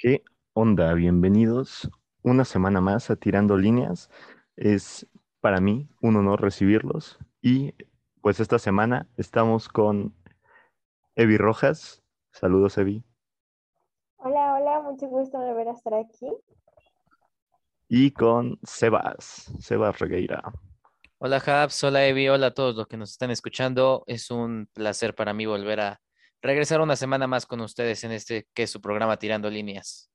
¿Qué onda? Bienvenidos una semana más a Tirando Líneas. Es para mí un honor recibirlos y pues esta semana estamos con Evi Rojas. Saludos, Evi. Hola, hola, mucho gusto volver a estar aquí. Y con Sebas, Sebas Regueira. Hola, Habs, hola, Evi, hola a todos los que nos están escuchando. Es un placer para mí volver a regresar una semana más con ustedes en este que es su programa Tirando Líneas.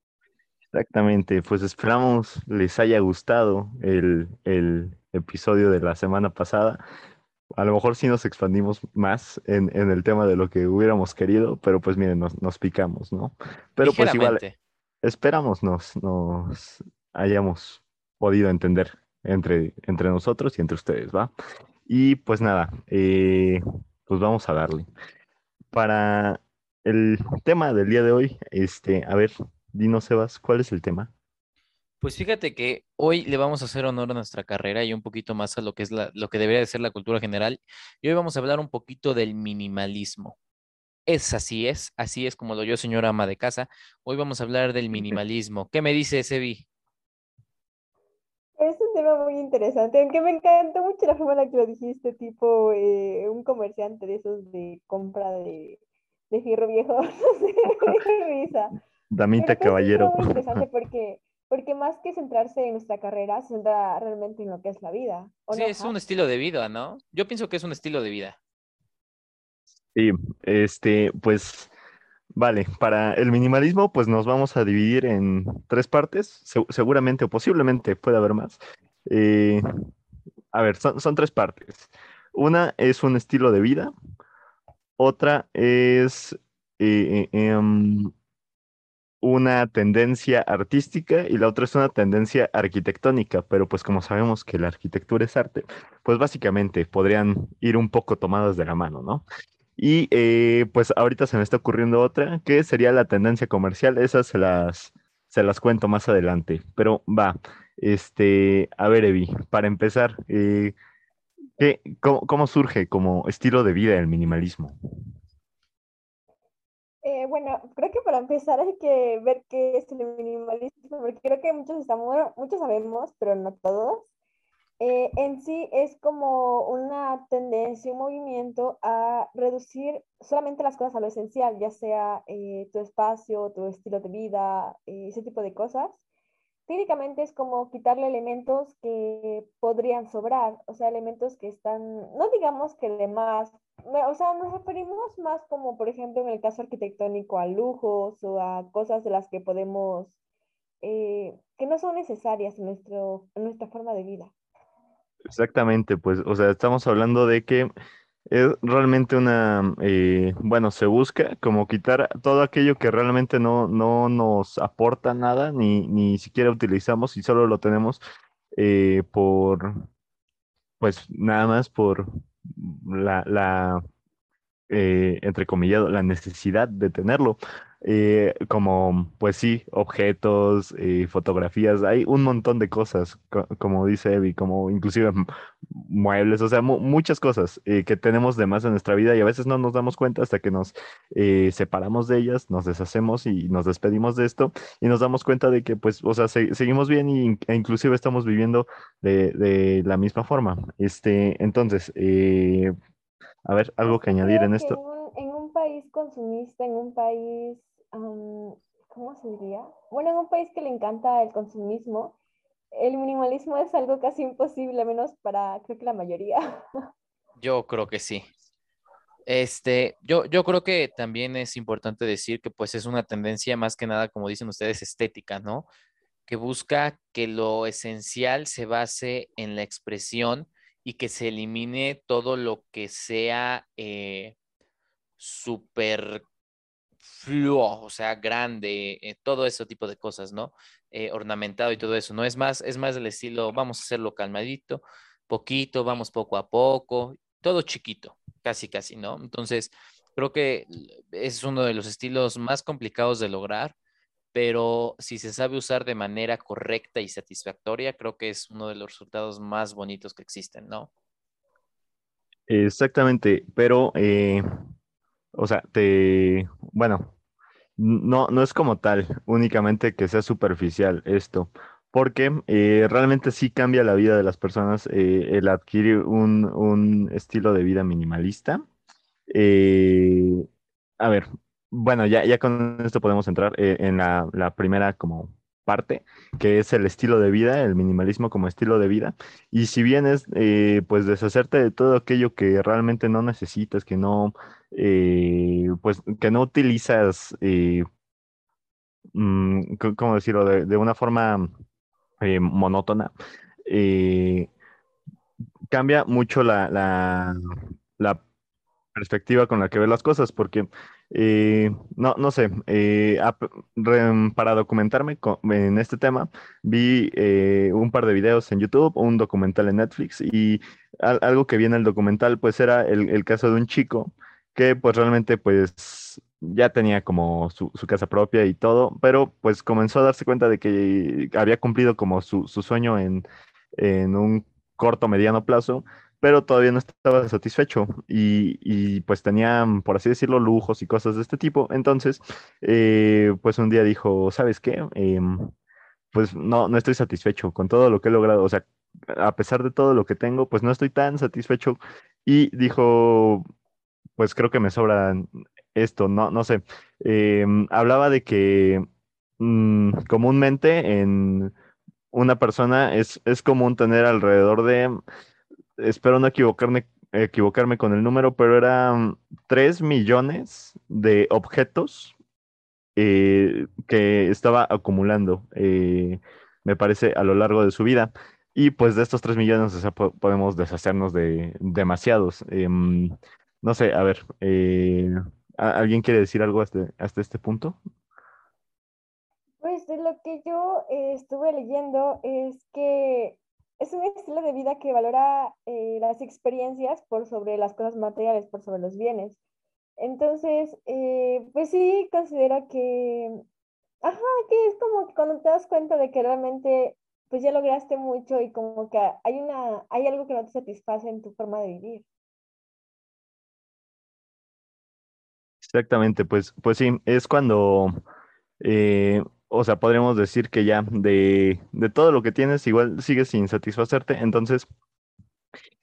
Exactamente, pues esperamos les haya gustado el, episodio de la semana pasada. A lo mejor sí nos expandimos más en, el tema de lo que hubiéramos querido, pero pues miren, nos, picamos, ¿no? Pero pues igual, esperamos nos, nos hayamos podido entender entre, entre nosotros y entre ustedes, ¿va? Y pues nada, eh, pues vamos a darle para el tema del día de hoy, este, a ver, dinos, Sebas, ¿cuál es el tema? Pues fíjate que hoy le vamos a hacer honor a nuestra carrera y un poquito más a lo que es la, lo que debería de ser la cultura general. Y hoy vamos a hablar un poquito del minimalismo. Es así es, así es como lo yo, señora ama de casa. Hoy vamos a hablar del minimalismo. ¿Qué me dice Sebi? Es un tema muy interesante, aunque me encantó mucho la forma en la que lo dijiste, tipo eh, un comerciante de esos de compra de, de fierro viejo. risa. Damita caballero. Es muy interesante porque, porque más que centrarse en nuestra carrera, se centra realmente en lo que es la vida. Sí, es un estilo de vida, ¿no? Yo pienso que es un estilo de vida. Sí, este, pues Vale, para el minimalismo, pues nos vamos a dividir en tres partes, seguramente o posiblemente puede haber más. Eh, a ver, son, tres partes. Una es un estilo de vida, otra es eh, eh, em, una tendencia artística y la otra es una tendencia arquitectónica, pero pues como sabemos que la arquitectura es arte, pues básicamente podrían ir un poco tomadas de la mano, ¿no? Y eh, pues ahorita se me está ocurriendo otra, que sería la tendencia comercial. Esas se las, se las cuento más adelante. Pero va, este, a ver, Evi, para empezar, eh, cómo, surge como estilo de vida el minimalismo? Eh, bueno, creo que para empezar hay que ver qué es el minimalismo, porque creo que muchos estamos, muchos sabemos, pero no todos. Eh, en sí es como una tendencia, un movimiento a reducir solamente las cosas a lo esencial, ya sea eh, tu espacio, tu estilo de vida, eh, ese tipo de cosas. Técnicamente es como quitarle elementos que podrían sobrar, o sea, elementos que están, no digamos que de más, o sea, nos referimos más como, por ejemplo, en el caso arquitectónico, a lujos o a cosas de las que podemos, que no son necesarias en, nuestro, en nuestra forma de vida. Exactamente, pues, o sea, estamos hablando de que es realmente una, eh, bueno, se busca como quitar todo aquello que realmente no, no nos aporta nada, ni, ni siquiera utilizamos y solo lo tenemos eh, por, pues nada más por la, la eh, entre comillas, la necesidad de tenerlo. Eh, como, pues sí, objetos, eh, fotografías, hay un montón de cosas, como dice Evi, como inclusive muebles, o sea, muchas cosas eh, que tenemos de más en nuestra vida y a veces no nos damos cuenta hasta que nos separamos de ellas, nos deshacemos y nos despedimos de esto y nos damos cuenta de que, pues, o sea, seguimos bien y, e inclusive estamos viviendo de, de, la misma forma. Este, entonces, a ver, algo que añadir en esto. en un país consumista, en un país ¿cómo se diría? Bueno, en un país que le encanta el consumismo, el minimalismo es algo casi imposible, menos para, creo que la mayoría. Yo creo que sí. Este, yo, yo creo que también es importante decir que pues es una tendencia más que nada, como dicen ustedes, estética, ¿no? Que busca que lo esencial se base en la expresión y que se elimine todo lo que sea eh, súper fluo, o sea, grande, eh, todo ese tipo de cosas, ¿no? Eh, ornamentado y todo eso, ¿no? Es más, es más del estilo, vamos a hacerlo calmadito, poquito, vamos poco a poco, todo chiquito, casi, casi, ¿no? Entonces, creo que es uno de los estilos más complicados de lograr, pero si se sabe usar de manera correcta y satisfactoria, creo que es uno de los resultados más bonitos que existen, ¿no? Exactamente, pero eh, o sea, te, bueno, No, no es como tal, únicamente que sea superficial esto, porque eh, realmente sí cambia la vida de las personas eh, el adquirir un, un estilo de vida minimalista. Eh, a ver, bueno, ya, ya con esto podemos entrar en la, la primera como parte, que es el estilo de vida, el minimalismo como estilo de vida. Y si bien es pues deshacerte de todo aquello que realmente no necesitas, que no, eh, pues que no utilizas, eh, mm, ¿cómo decirlo? De, una forma eh, monótona, eh, cambia mucho la, la, la perspectiva con la que ves las cosas, porque eh, no, no sé, para documentarme en este tema, vi un par de videos en YouTube, un documental en Netflix y al- algo que vi en el documental pues era el, el caso de un chico que pues realmente pues ya tenía como su, su casa propia y todo, pero pues comenzó a darse cuenta de que había cumplido como su, su sueño en, en un corto, mediano plazo pero todavía no estaba satisfecho y, y, pues tenían, por así decirlo, lujos y cosas de este tipo. Entonces, eh, pues un día dijo, ¿sabes qué? Em, pues no, no estoy satisfecho con todo lo que he logrado. O sea, a pesar de todo lo que tengo, pues no estoy tan satisfecho. Y dijo, pues creo que me sobra esto, no, no sé. Em, hablaba de que mm, comúnmente en una persona es, es común tener alrededor de espero no equivocarme, equivocarme con el número, pero eran 3 millones de objetos eh, que estaba acumulando, eh, me parece, a lo largo de su vida. Y pues de estos 3 millones, podemos deshacernos de demasiados. Em, no sé, a ver, eh, ¿a- ¿alguien quiere decir algo hasta, hasta este punto? Pues de lo que yo eh, estuve leyendo es que es un estilo de vida que valora eh, las experiencias por sobre las cosas materiales, por sobre los bienes. Entonces, eh, pues sí, considero que, ajá, que es como cuando te das cuenta de que realmente, pues ya lograste mucho y como que hay una, hay algo que no te satisface en tu forma de vivir. Exactamente, pues, pues sí, es cuando Eh, o sea, podríamos decir que ya de, de todo lo que tienes, igual sigues sin satisfacerte. Entonces,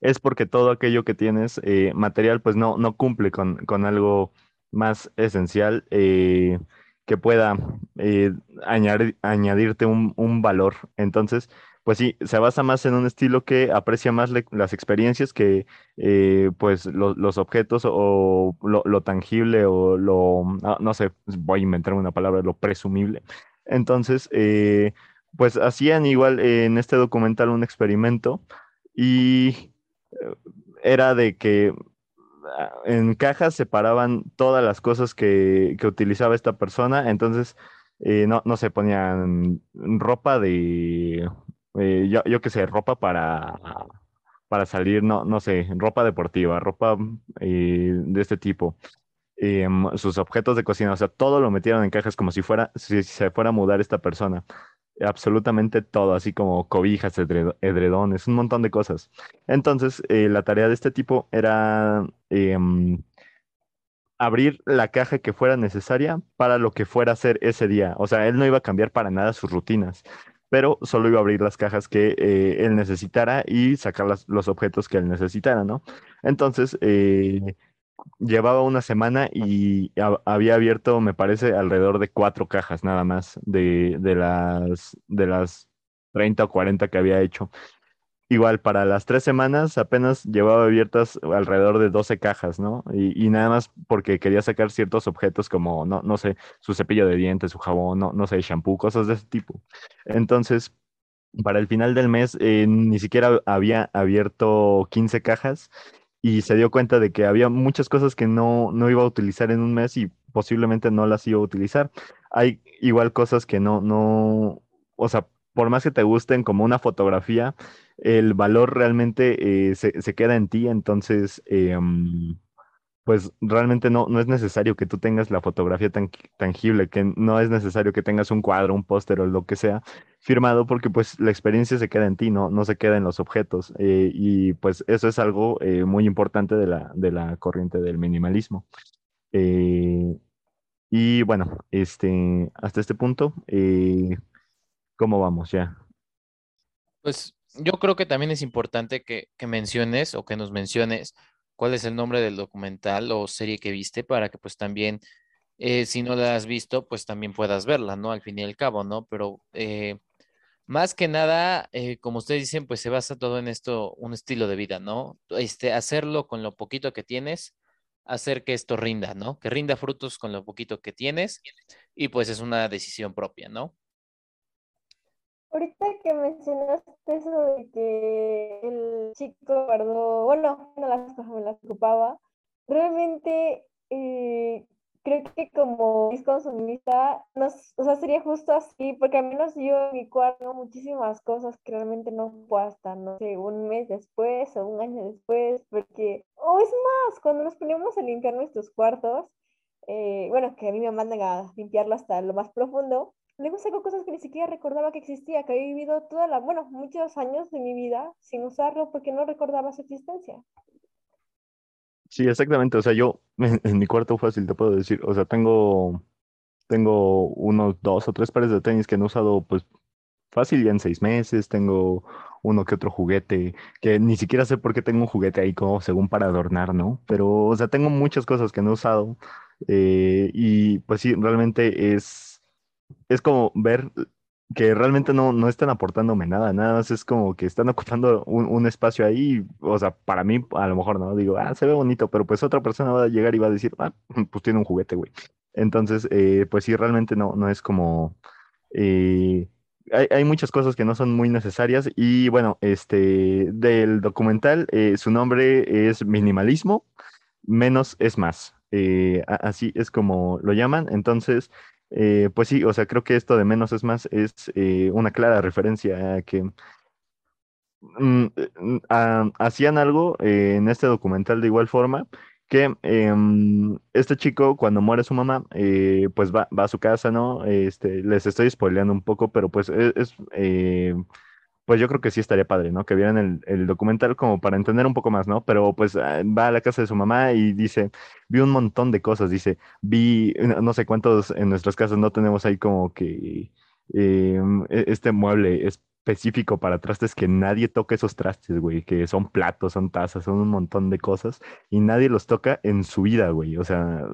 es porque todo aquello que tienes eh, material, pues no, no cumple con, con algo más esencial eh, que pueda eh, añadir- añadirte un, un valor. Entonces, pues sí, se basa más en un estilo que aprecia más las experiencias que eh, pues lo- los objetos o lo, tangible o lo, no, no sé, voy a inventarme una palabra, lo presumible. Entonces, eh, pues hacían igual en este documental un experimento y eh, era de que ah, en cajas separaban todas las cosas que, que utilizaba esta persona, entonces eh, no, no se ponían ropa de, eh, yo, yo qué sé, ropa para, para salir, no, no sé, ropa deportiva, ropa eh, de este tipo, em, sus objetos de cocina, o sea, todo lo metieron en cajas como si fuera, si se fuera a mudar esta persona. Absolutamente todo, así como cobijas, edredo- edredones, un montón de cosas. Entonces, eh, la tarea de este tipo era em, abrir la caja que fuera necesaria para lo que fuera a hacer ese día. O sea, él no iba a cambiar para nada sus rutinas, pero solo iba a abrir las cajas que eh, él necesitara y sacar los objetos que él necesitara, ¿no? Entonces, eh, llevaba una semana y ha- había abierto, me parece, alrededor de cuatro cajas nada más de, de las, de las 30 o 40 que había hecho. Igual, para las tres semanas apenas llevaba abiertas alrededor de 12 cajas, ¿no? Y, y nada más porque quería sacar ciertos objetos como, no, no sé, su cepillo de dientes, su jabón, no, no sé, shampoo, cosas de ese tipo. Entonces, para el final del mes, eh, ni siquiera había abierto 15 cajas y se dio cuenta de que había muchas cosas que no, no iba a utilizar en un mes y posiblemente no las iba a utilizar. Hay igual cosas que no, no, o sea, por más que te gusten como una fotografía, el valor realmente eh, se, se queda en ti, entonces, mm, pues realmente no, no es necesario que tú tengas la fotografía tan tangible, que no es necesario que tengas un cuadro, un póster o lo que sea firmado, porque pues la experiencia se queda en ti, no, no se queda en los objetos. eh, y pues eso es algo eh, muy importante de la, de la corriente del minimalismo. Y bueno, este, hasta este punto, ¿cómo vamos ya? Pues yo creo que también es importante que, menciones o que nos menciones cuál es el nombre del documental o serie que viste para que pues también, eh, si no la has visto, pues también puedas verla, ¿no? Al fin y al cabo, ¿no? Pero eh, más que nada, eh, como ustedes dicen, pues se basa todo en esto, un estilo de vida, ¿no? Este, hacerlo con lo poquito que tienes, hacer que esto rinda, ¿no? Que rinda frutos con lo poquito que tienes y pues es una decisión propia, ¿no? Ahorita que mencionaste eso de que el chico guardó, bueno, no las cosas me las ocupaba, realmente eh, creo que como es consumista, nos, o sea, sería justo así, porque al menos yo en mi cuarto muchísimas cosas que realmente no puedo hasta, no sé, un mes después o un año después, porque, o es más, cuando nos ponemos a limpiar nuestros cuartos, eh, bueno, que a mí me mandan a limpiarlo hasta lo más profundo, luego saco cosas que ni siquiera recordaba que existía, que había vivido toda la, bueno, muchos años de mi vida sin usarlo porque no recordaba su existencia. Sí, exactamente. O sea, yo en, mi cuarto fácil te puedo decir, o sea, tengo, tengo unos dos o tres pares de tenis que no he usado, pues fácil ya en seis meses. Tengo uno que otro juguete, que ni siquiera sé por qué tengo un juguete ahí como según para adornar, ¿no? Pero, o sea, tengo muchas cosas que no he usado. eh, y pues sí, realmente es, es como ver que realmente no, no están aportándome nada, nada más es como que están ocupando un, un espacio ahí, o sea, para mí a lo mejor no, digo, ah, se ve bonito, pero pues otra persona va a llegar y va a decir, ah, pues tiene un juguete, güey. Entonces, eh, pues sí, realmente no, no es como, eh, hay, hay muchas cosas que no son muy necesarias y bueno, este, del documental, eh, su nombre es Minimalismo, menos es más. Eh, así es como lo llaman, entonces... Eh, pues sí, o sea, creo que esto de menos es más es eh, una clara referencia a que mm, eh, mm, hacían algo eh, en este documental de igual forma que em, este chico cuando muere su mamá pues va, va a su casa, ¿no? Este, les estoy spoileando un poco, pero pues es, es, pues yo creo que sí estaría padre, ¿no? Que vieran el, documental como para entender un poco más, ¿no? Pero pues ah, va a la casa de su mamá y dice, vi un montón de cosas, dice, vi, no no sé cuántos en nuestras casas no tenemos ahí como que eh, e- este mueble específico para trastes que nadie toca esos trastes, güey, que son platos, son tazas, son un montón de cosas y nadie los toca en su vida, güey. O sea,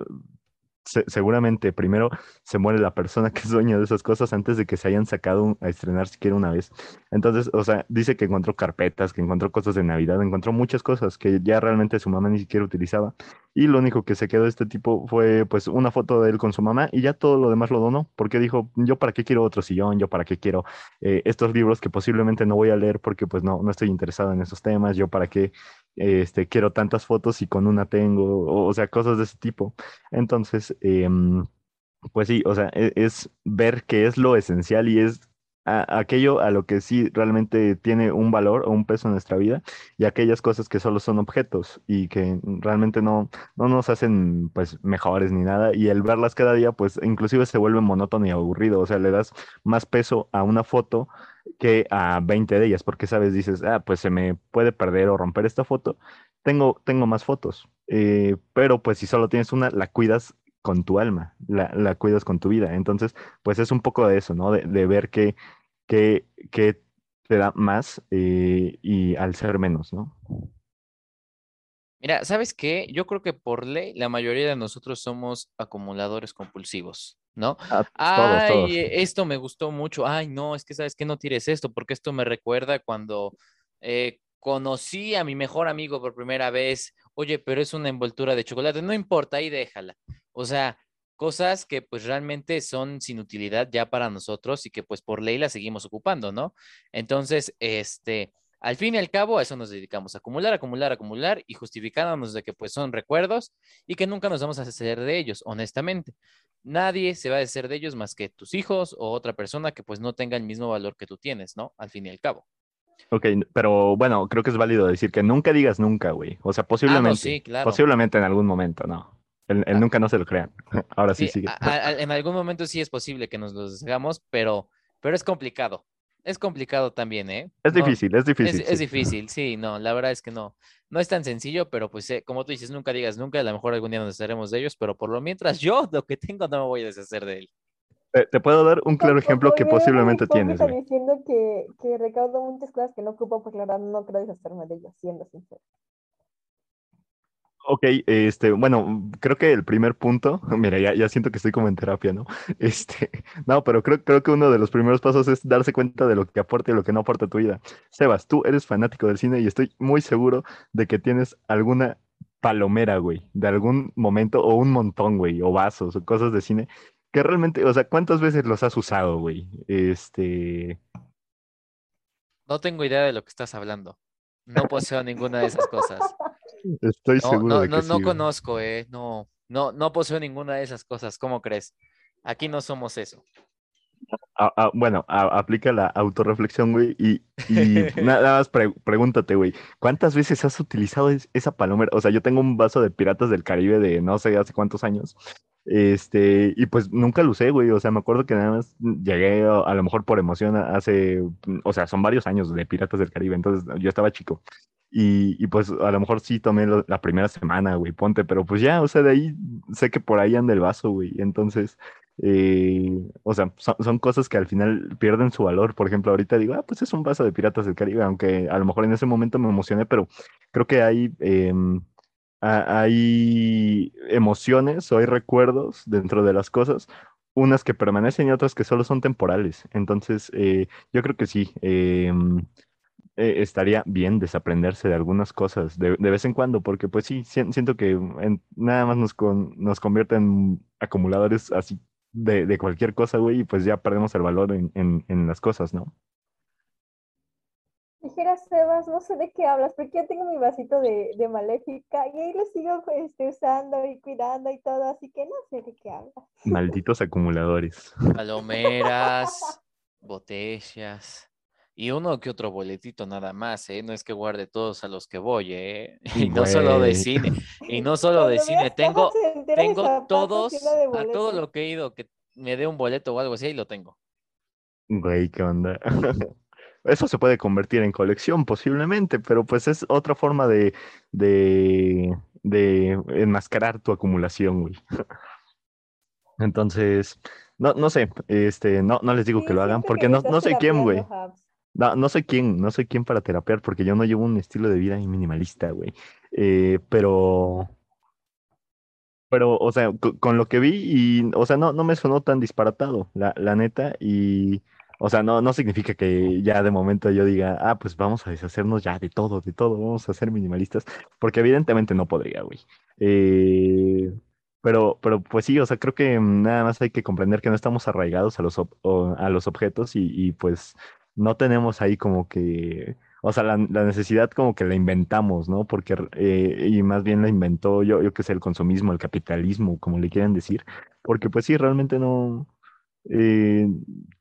se- seguramente primero se muere la persona que es dueña de esas cosas antes de que se hayan sacado a estrenar siquiera una vez. Entonces, o sea, dice que encontró carpetas, que encontró cosas de Navidad, encontró muchas cosas que ya realmente su mamá ni siquiera utilizaba. Y lo único que se quedó este tipo fue pues una foto de él con su mamá y ya todo lo demás lo donó, porque dijo, yo para qué quiero otro sillón, yo para qué quiero eh, estos libros que posiblemente no voy a leer porque pues no, no estoy interesado en esos temas, yo para qué este, quiero tantas fotos y con una tengo, o, o sea, cosas de ese tipo. Entonces, em, pues sí, o sea, e- es, ver qué es lo esencial y es a- aquello a lo que sí realmente tiene un valor o un peso en nuestra vida y aquellas cosas que solo son objetos y que realmente no, no nos hacen pues mejores ni nada y el verlas cada día pues inclusive se vuelve monótono y aburrido, o sea, le das más peso a una foto que a 20 de ellas porque sabes, dices, ah, pues se me puede perder o romper esta foto, tengo, tengo más fotos, eh, pero pues si solo tienes una, la cuidas con tu alma, la, la cuidas con tu vida. Entonces, pues es un poco de eso, ¿no? De, de ver qué, qué, qué te da más eh, y al ser menos, ¿no? Mira, ¿sabes qué? Yo creo que por ley la mayoría de nosotros somos acumuladores compulsivos, ¿no? Ah, todos, todos. Ay, esto me gustó mucho. Ay, no, es que sabes que no tires esto porque esto me recuerda cuando eh, conocí a mi mejor amigo por primera vez. Oye, pero es una envoltura de chocolate. No importa, ahí déjala. O sea, cosas que pues realmente son sin utilidad ya para nosotros y que pues por ley las seguimos ocupando, ¿no? Entonces, este... Al fin y al cabo, a eso nos dedicamos, a acumular, acumular, acumular y justificándonos de que pues son recuerdos y que nunca nos vamos a deshacer de ellos, honestamente. Nadie se va a deshacer de ellos más que tus hijos o otra persona que pues no tenga el mismo valor que tú tienes, ¿no? Al fin y al cabo. Ok, pero bueno, creo que es válido decir que nunca digas nunca, güey. O sea, Ah, no, posiblemente, sí, claro. posiblemente en algún momento, no. El, el Ah, nunca no se lo crean. Ahora sí sí, sigue. a- a- en algún momento sí es posible que nos los deshagamos, pero, pero es complicado. es complicado también, ¿eh? Es No- difícil, es Es, difícil. es sí. difícil, sí, no, la verdad es que no. No es tan sencillo, pero pues eh, como tú dices, nunca digas nunca, a lo mejor algún día nos desharemos de ellos, pero por lo mientras yo lo que tengo no me voy a deshacer de él. Te, te puedo dar un claro ejemplo que posiblemente tienes, güey. diciendo que, que recaudo muchas cosas que no ocupo, porque la verdad no creo deshacerme de ellos, siendo sincero. Ok, este, bueno, creo que el primer punto, mira, ya, ya siento que estoy como en terapia, ¿no? Este, no, pero creo, creo que uno de los primeros pasos es darse cuenta de lo que aporta y lo que no aporta tu vida. Sebas, tú eres fanático del cine y estoy muy seguro de que tienes alguna palomera, güey, de algún momento o un montón, güey, o vasos o cosas de cine que realmente, o sea, ¿cuántas veces los has usado, güey? Este, No tengo idea de lo que estás hablando. No poseo ninguna de esas cosas. Estoy No, seguro no, de que no, sí, no conozco, eh. No, no, no poseo ninguna de esas cosas. ¿Cómo crees? Aquí no somos eso. Ah, ah, bueno, aplica la autorreflexión, güey, y, y nada más pre- pregúntate, güey, ¿cuántas veces has utilizado es- esa palomera? O sea, yo tengo un vaso de Piratas del Caribe de no sé hace cuántos años, este, y pues nunca lo usé, güey, o sea, me acuerdo que nada más llegué a, a lo mejor por emoción hace, o sea, son varios años de Piratas del Caribe, entonces yo estaba chico. Y, y pues a lo mejor sí tomé lo- la primera semana, güey, ponte, pero pues ya, o sea, de ahí sé que por ahí anda el vaso, güey. Entonces, eh, o sea, son, son cosas que al final pierden su valor. Por ejemplo, ahorita digo, ah, pues es un vaso de Piratas del Caribe, aunque a lo mejor en ese momento me emocioné, pero creo que hay, em, ha- hay emociones o hay recuerdos dentro de las cosas, unas que permanecen y otras que solo son temporales. Entonces, eh, yo creo que sí. Eh, estaría bien desaprenderse de algunas cosas de, de vez en cuando, porque pues sí, sien- siento que en- nada más nos, con- nos convierte en acumuladores así de, de cualquier cosa, güey, y pues ya perdemos el valor en, en, en las cosas, ¿no? Dijera Sebas, no sé de qué hablas, porque yo tengo mi vasito de, de Maléfica y ahí lo sigo este, usando y cuidando y todo, así que no sé de qué hablas. Malditos acumuladores. Palomeras, botellas y uno que otro boletito nada más, ¿eh? No es que guarde todos a los que voy, ¿eh? Y no solo de cine, y no solo de cine, tengo, tengo todos, a todo lo que he ido que me dé un boleto o algo así, ahí lo tengo. Güey, ¿qué onda? Eso se puede convertir en colección posiblemente, pero pues es otra forma de, de, de enmascarar tu acumulación, güey. Entonces, no, no sé, este, no, no les digo Sí, que lo hagan, porque no, no sé quién, güey. Habs. No, no sé quién, no sé quién para terapear, porque yo no llevo un estilo de vida minimalista, güey. Eh, pero, pero, o sea, co- con, lo que vi y, o sea, no, no me sonó tan disparatado, la, la neta, y, o sea, no, no significa que ya de momento yo diga, ah, pues vamos a deshacernos ya de todo, de todo, vamos a ser minimalistas, porque evidentemente no podría, güey. Eh, pero, pero pues sí, o sea, creo que nada más hay que comprender que no estamos arraigados a los, a los objetos y, y pues no tenemos ahí como que, o sea, la, la necesidad como que la inventamos, ¿no? Porque, eh, y más bien la inventó yo, yo qué sé, el consumismo, el capitalismo, como le quieran decir, porque pues sí, realmente no, eh,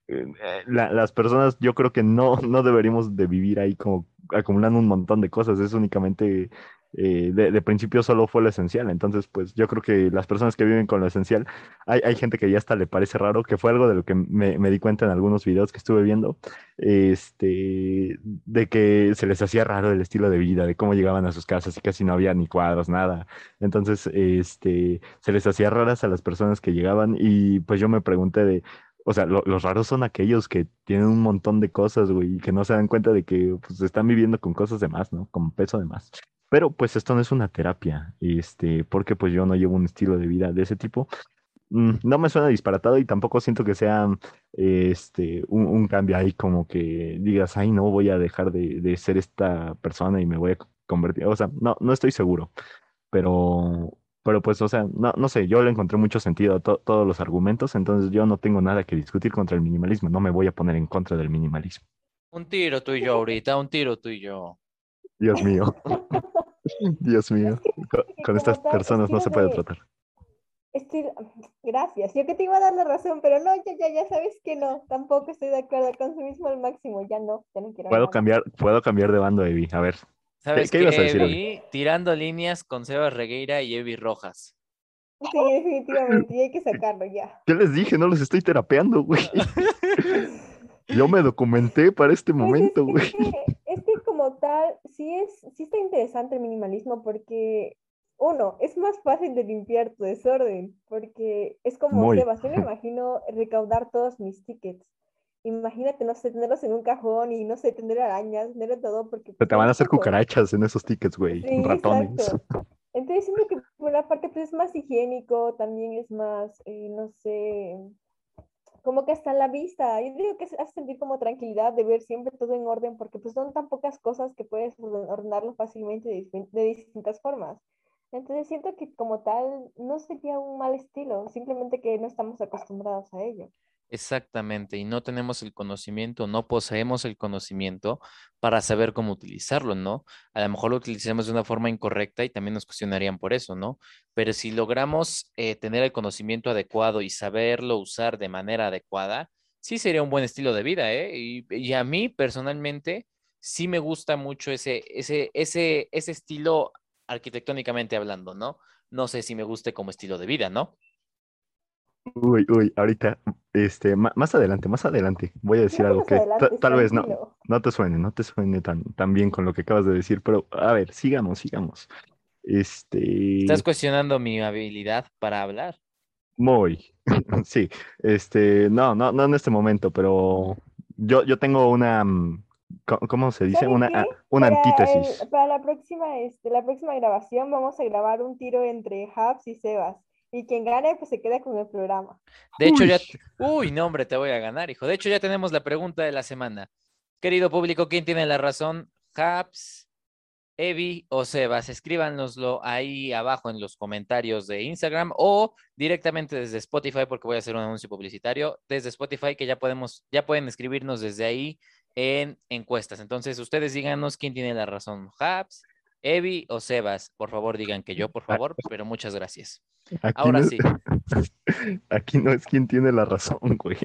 eh, la- las personas yo creo que no, no deberíamos de vivir ahí como acumulando un montón de cosas, es únicamente, eh, de, principio solo fue lo esencial, entonces pues yo creo que las personas que viven con lo esencial, hay, hay gente que ya hasta le parece raro, que fue algo de lo que me, me di cuenta en algunos videos que estuve viendo, este, de que se les hacía raro el estilo de vida, de cómo llegaban a sus casas y casi no había ni cuadros, nada. Entonces, este, se les hacía raras a las personas que llegaban y pues yo me pregunté de, o sea, lo- los raros son aquellos que tienen un montón de cosas, güey, y que no se dan cuenta de que pues están viviendo con cosas de más, ¿no? Con peso de más. Pero pues esto no es una terapia, este, porque pues yo no llevo un estilo de vida de ese tipo. Mm, No me suena disparatado y tampoco siento que sea este, un, un cambio ahí como que digas, ay, no voy a dejar de, de ser esta persona y me voy a convertir. O sea, no, no estoy seguro, pero, pero pues, o sea, no, no sé, yo le encontré mucho sentido a to- todos los argumentos, entonces yo no tengo nada que discutir contra el minimalismo, no me voy a poner en contra del minimalismo. Un tiro tú y yo ahorita, un tiro tú y yo. Dios mío, Dios mío, con, con estas personas no se puede tratar. Estilo- Gracias, yo que te iba a dar la razón, pero no, ya, ya, ya sabes que no, tampoco estoy de acuerdo, consumismo al máximo, ya no, ya no quiero Puedo cambiar, puedo cambiar de bando, Evi, a ver. ¿Sabes qué qué, ibas a decir, Evi? Tirando líneas con Sebas Regueira y Evi Rojas. Sí, definitivamente, y hay que sacarlo ya. ¿Qué les dije? No los estoy terapeando, güey. Yo me documenté para este Pues momento, güey. que, es que como tal, sí es, sí está interesante el minimalismo porque, uno, es más fácil de limpiar tu desorden, porque es como, Muy. Sebas, yo me imagino recaudar todos mis tickets. Imagínate, no sé, tenerlos en un cajón y, no sé, tener arañas, tener todo, porque... Se te van a hacer cucarachas en esos tickets, güey. Sí, Ratones. exacto. Entonces siento que por una parte pues, es más higiénico, también es más, eh, no sé, como que hasta en la vista. Yo digo que hace sentir como tranquilidad de ver siempre todo en orden, porque pues son tan pocas cosas que puedes orden- ordenarlo fácilmente de, de distintas formas. Entonces siento que como tal no sería un mal estilo, simplemente que no estamos acostumbrados a ello. Exactamente, y no tenemos el conocimiento, no poseemos el conocimiento para saber cómo utilizarlo, ¿no? A lo mejor lo utilicemos de una forma incorrecta y también nos cuestionarían por eso, ¿no? Pero si logramos eh, tener el conocimiento adecuado y saberlo usar de manera adecuada, sí sería un buen estilo de vida, ¿eh? Y, y a mí personalmente sí me gusta mucho ese, ese, ese, ese estilo arquitectónicamente hablando, ¿no? No sé si me guste como estilo de vida, ¿no? Uy, uy, ahorita, este, más adelante, más adelante, voy a decir No, algo que adelante, tal vez no, no te suene, no te suene tan, tan bien con lo que acabas de decir, pero a ver, sigamos, sigamos. Este, Estás cuestionando mi habilidad para hablar. muy, sí, este, no, no, no en este momento, pero yo, yo tengo una, mm, ¿cómo se dice? ¿Saben Una, qué? ah, una Para antítesis. el- para la próxima, este, la próxima grabación vamos a grabar un tiro entre Habs y Sebas. Y quien gane, pues se queda con el programa. De hecho, Uy. ya. Uy, no, hombre, te voy a ganar, hijo. De hecho, ya tenemos la pregunta de la semana. Querido público, ¿quién tiene la razón? ¿Habs, Evi o Sebas? Escríbanoslo ahí abajo en los comentarios de Instagram o directamente desde Spotify, porque voy a hacer un anuncio publicitario desde Spotify, que ya podemos, ya pueden escribirnos desde ahí en encuestas. Entonces, ustedes díganos quién tiene la razón, Habs, Evi o Sebas. Por favor, digan que yo, por favor, pero muchas gracias. Aquí Ahora no, sí. aquí no es quien tiene la razón, güey.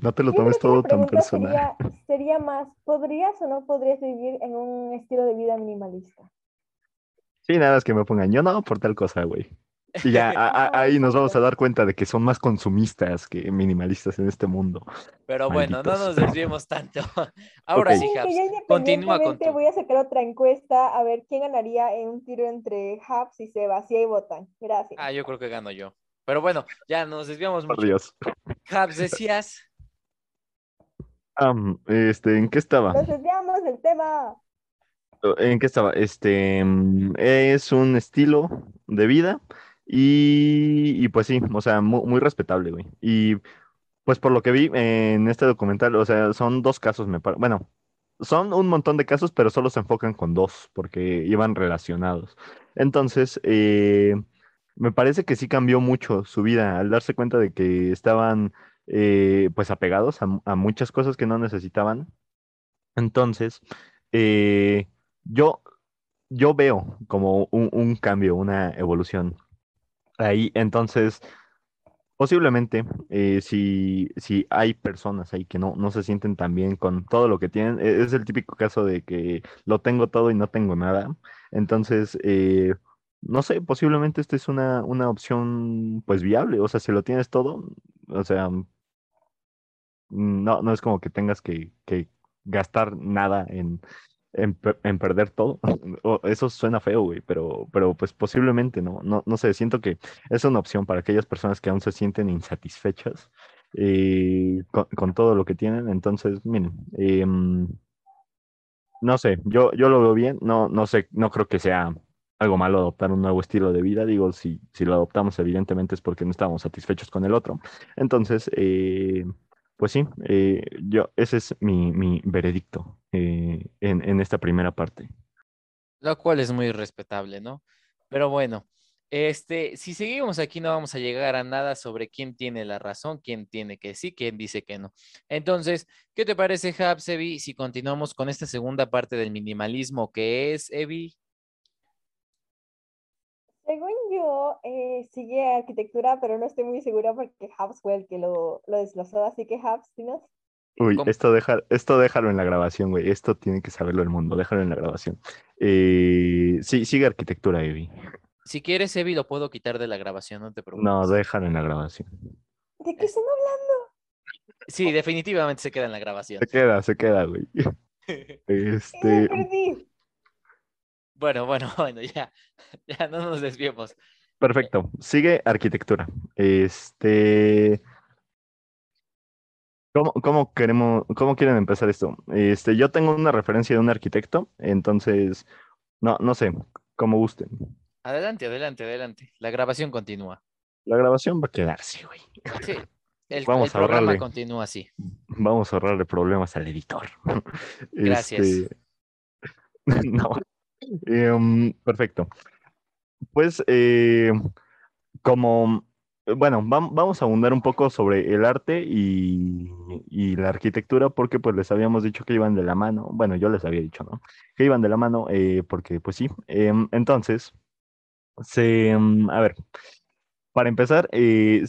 No te lo tomes todo tan personal. sería, sería más, ¿podrías o no podrías vivir en un estilo de vida minimalista? Sí, nada más que me pongan, yo no por tal cosa, güey. Y ya a- a- Ah, ahí nos vamos a dar cuenta de que son más consumistas que minimalistas en este mundo. Pero bueno, no nos desviemos tanto. Ahora sí, Habs. Continúa con tu. voy a sacar otra encuesta a ver quién ganaría en un tiro entre Habs y Sebas. Y ahí votan. Gracias. Ah, yo creo que gano yo. Pero bueno, ya nos desviamos Por mucho. Dios. Habs, decías. Este, ¿en qué estaba? Nos desviamos del tema. ¿En qué estaba? Este, mm, es un estilo de vida y, pues sí, o sea, mu- muy, respetable, güey. Y pues por lo que vi en este documental, o sea, son dos casos, me parece. Bueno, son un montón de casos, pero solo se enfocan con dos porque iban relacionados. Entonces, eh, me parece que sí cambió mucho su vida al darse cuenta de que estaban eh, pues apegados a, muchas cosas que no necesitaban. Entonces, eh, yo, yo veo como un cambio, una evolución ahí. Entonces, posiblemente, eh, si, si hay personas ahí que no, no se sienten tan bien con todo lo que tienen, e- es el típico caso de que lo tengo todo y no tengo nada. Entonces, eh, no sé, posiblemente esta es una, una opción pues viable. O sea, si lo tienes todo, o sea, no, no es como que tengas que, que gastar nada en, en, en perder todo. Eso suena feo, güey, pero, pero pues posiblemente no, no, no sé, siento que es una opción para aquellas personas que aún se sienten insatisfechas eh, con, con todo lo que tienen. Entonces, miren, em, no sé, yo, yo lo veo bien, no, no sé, no creo que sea algo malo adoptar un nuevo estilo de vida. Digo, si, si lo adoptamos, evidentemente es porque no estábamos satisfechos con el otro. Entonces, eh, pues sí, eh, yo, ese es mi, mi veredicto en, en esta primera parte. Lo cual es muy respetable, ¿no? Pero bueno, este, si seguimos aquí no vamos a llegar a nada sobre quién tiene la razón, quién tiene que sí, quién dice que no. Entonces, ¿qué te parece, Habs, Evi, si continuamos con esta segunda parte del minimalismo que es, Evi? Según yo, eh, sigue arquitectura, pero no estoy muy segura porque Habs fue el que lo, lo desglosó. Así que Habs, dinos. Uy, ¿Cómo? esto, deja, esto déjalo en la grabación, güey. Esto tiene que saberlo el mundo. Déjalo en la grabación. Eh, sí, sigue arquitectura, Evi. Si quieres, Evi, lo puedo quitar de la grabación, no te preocupes. No, déjalo en la grabación. ¿De qué están hablando? Sí, definitivamente se queda en la grabación. Se queda, se queda, güey. Este, perdí. Bueno, bueno, bueno, ya, ya no nos desviemos. perfecto. Sigue arquitectura. Este, ¿cómo, cómo queremos, cómo quieren empezar esto? Este, yo tengo una referencia de un arquitecto, entonces, no, no sé, como gusten. Adelante, adelante, adelante. La grabación continúa. La grabación va a quedarse, güey. Sí, el, Vamos el a programa continúa así. Vamos a ahorrarle problemas al editor. Gracias. Este, No. Em, perfecto. Pues, eh, como, bueno, vam- vamos a abundar un poco sobre el arte y, la arquitectura, porque pues les habíamos dicho que iban de la mano. Bueno, yo les había dicho, ¿no? Que iban de la mano, eh, porque pues sí. Em, entonces, se, em, a ver, para empezar, eh,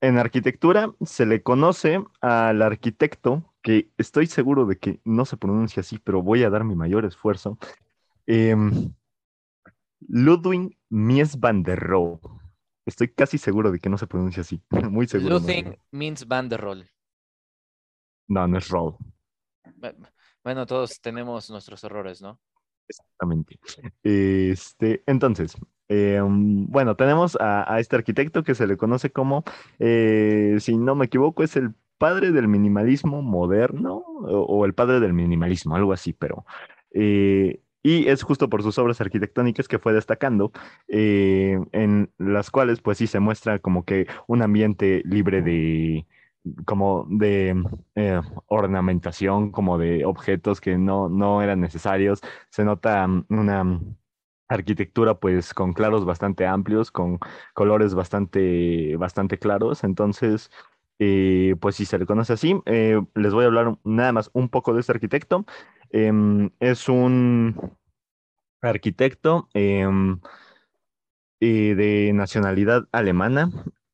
en arquitectura se le conoce al arquitecto, que estoy seguro de que no se pronuncia así, pero voy a dar mi mayor esfuerzo. em, Ludwig Mies van der Rohe. Estoy casi seguro de que no se pronuncia así. Muy seguro. no, Luthing means Van der Rohe. No, no es Bu- Bueno, todos tenemos nuestros errores, ¿no? exactamente. Este, entonces, em, bueno, tenemos a, a este arquitecto que se le conoce como, eh, si no me equivoco, es el padre del minimalismo moderno o, o el padre del minimalismo, algo así, pero... eh, y es justo por sus obras arquitectónicas que fue destacando, eh, en las cuales pues sí se muestra como que un ambiente libre de, como de eh, ornamentación, como de objetos que no, no eran necesarios. Se nota mm, una arquitectura pues con claros bastante amplios, con colores bastante, bastante claros. Entonces, eh, pues si se le conoce así, les voy a hablar nada más un poco de este arquitecto. Em, es un arquitecto em, de nacionalidad alemana,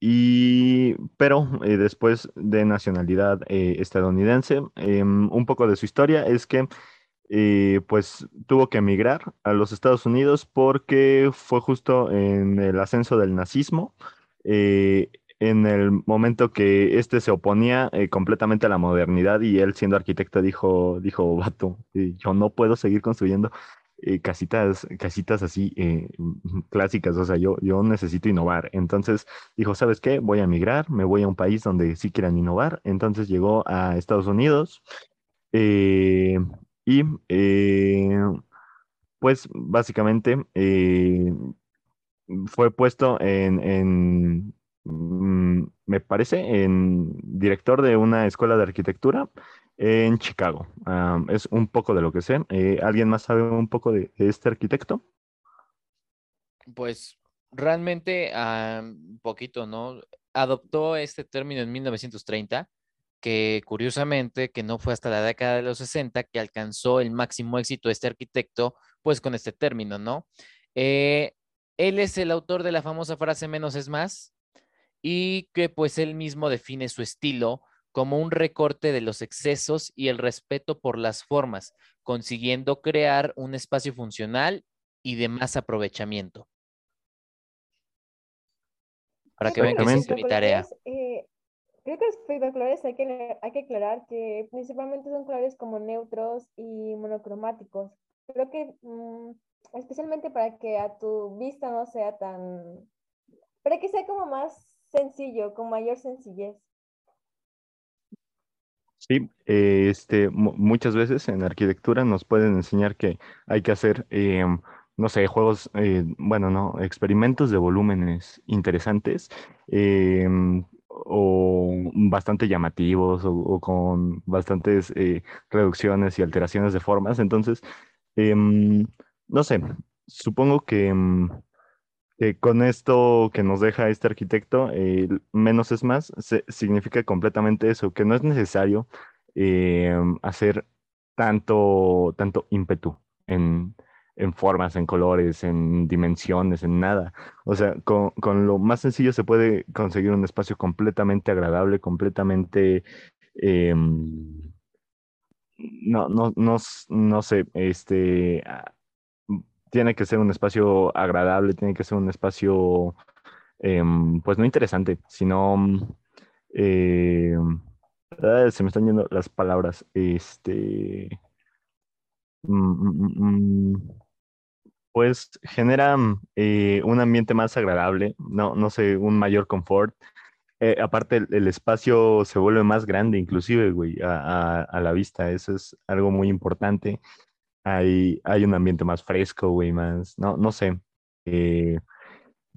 y, pero eh, después de nacionalidad eh, estadounidense. Em, un poco de su historia es que eh, pues tuvo que emigrar a los Estados Unidos porque fue justo en el ascenso del nazismo. En el momento que este se oponía eh, completamente a la modernidad y él siendo arquitecto dijo, dijo, vato, eh, yo no puedo seguir construyendo eh, casitas, casitas así mm, clásicas, o sea, yo, yo necesito innovar. Entonces dijo, ¿sabes qué? Voy a emigrar, me voy a un país donde sí quieran innovar. Entonces llegó a Estados Unidos y pues básicamente fue puesto en, en, mm, me parece, en director de una escuela de arquitectura en Chicago. Ah, es un poco de lo que sé. Eh, ¿alguien más sabe un poco de, este arquitecto? Pues realmente ah, un poquito, ¿no? Adoptó este término en 1930, que curiosamente que no fue hasta la década de los 60 que alcanzó el máximo éxito este arquitecto, pues con este término, ¿no? Eh, él es el autor de la famosa frase menos es más y que pues él mismo define su estilo como un recorte de los excesos y el respeto por las formas, consiguiendo crear un espacio funcional y de más aprovechamiento. Para que vean que es mi tarea. Eh, creo que los espectaculares hay que, hay que aclarar que principalmente son colores como neutros y monocromáticos. Creo que mm, especialmente para que a tu vista no sea tan... Para que sea como más sencillo, con mayor sencillez. Sí, eh, este, mu- muchas veces en arquitectura nos pueden enseñar que hay que hacer, eh, no sé, juegos, eh, bueno, no, experimentos de volúmenes interesantes eh, o bastante llamativos o, o con bastantes eh, reducciones y alteraciones de formas. Entonces, em, no sé, supongo que... con esto que nos deja este arquitecto, eh, menos es más, significa completamente eso, que no es necesario eh, hacer tanto, tanto ímpetu en, en formas, en colores, en dimensiones, en nada. O sea, con, con lo más sencillo se puede conseguir un espacio completamente agradable, completamente... em, no, no, no, no sé, este, tiene que ser un espacio agradable, tiene que ser un espacio, em, pues no interesante, sino, Ah, se me están yendo las palabras. Este. mm, mm, mm, Pues genera eh, un ambiente más agradable, no, no sé, un mayor confort. Eh, aparte, el, espacio se vuelve más grande, inclusive, güey, a la vista. Eso es algo muy importante. Hay, hay un ambiente más fresco, güey, más, no, no sé. Eh,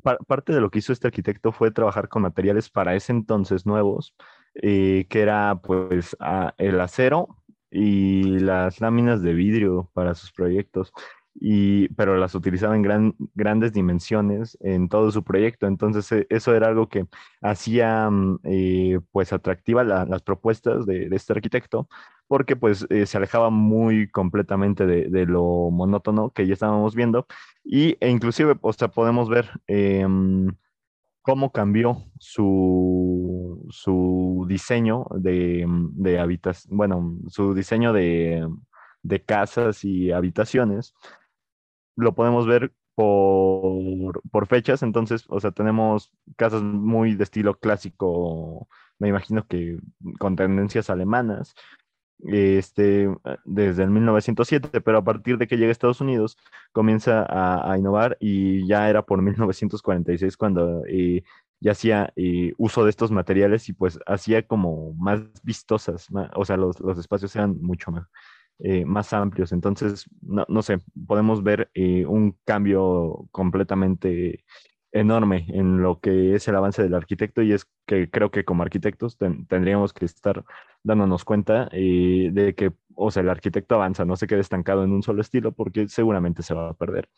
pa- parte de lo que hizo este arquitecto fue trabajar con materiales para ese entonces nuevos, eh, que era pues el acero y las láminas de vidrio para sus proyectos. Y, pero las utilizaba en gran- grandes dimensiones en todo su proyecto. Entonces, eh, eso era algo que hacía mm, eh, pues atractiva la- las propuestas de este arquitecto, porque pues eh, se alejaba muy completamente de, de lo monótono que ya estábamos viendo y, e inclusive, o sea, podemos ver em, cómo cambió su, su diseño de, de habitación, bueno, su diseño de, de casas y habitaciones. Lo podemos ver por, por fechas, entonces, o sea, tenemos casas muy de estilo clásico, me imagino que con tendencias alemanas este, desde el 1907, pero a partir de que llega a Estados Unidos comienza a, innovar y ya era por 1946 cuando eh, ya hacía eh, uso de estos materiales y pues hacía como más vistosas, o sea, los, los espacios eran mucho más, eh, más amplios, entonces, no, no sé, podemos ver eh, un cambio completamente enorme en lo que es el avance del arquitecto y es que creo que como arquitectos ten- tendríamos que estar dándonos cuenta eh, de que, o sea, el arquitecto avanza, no se quede estancado en un solo estilo porque seguramente se va a perder.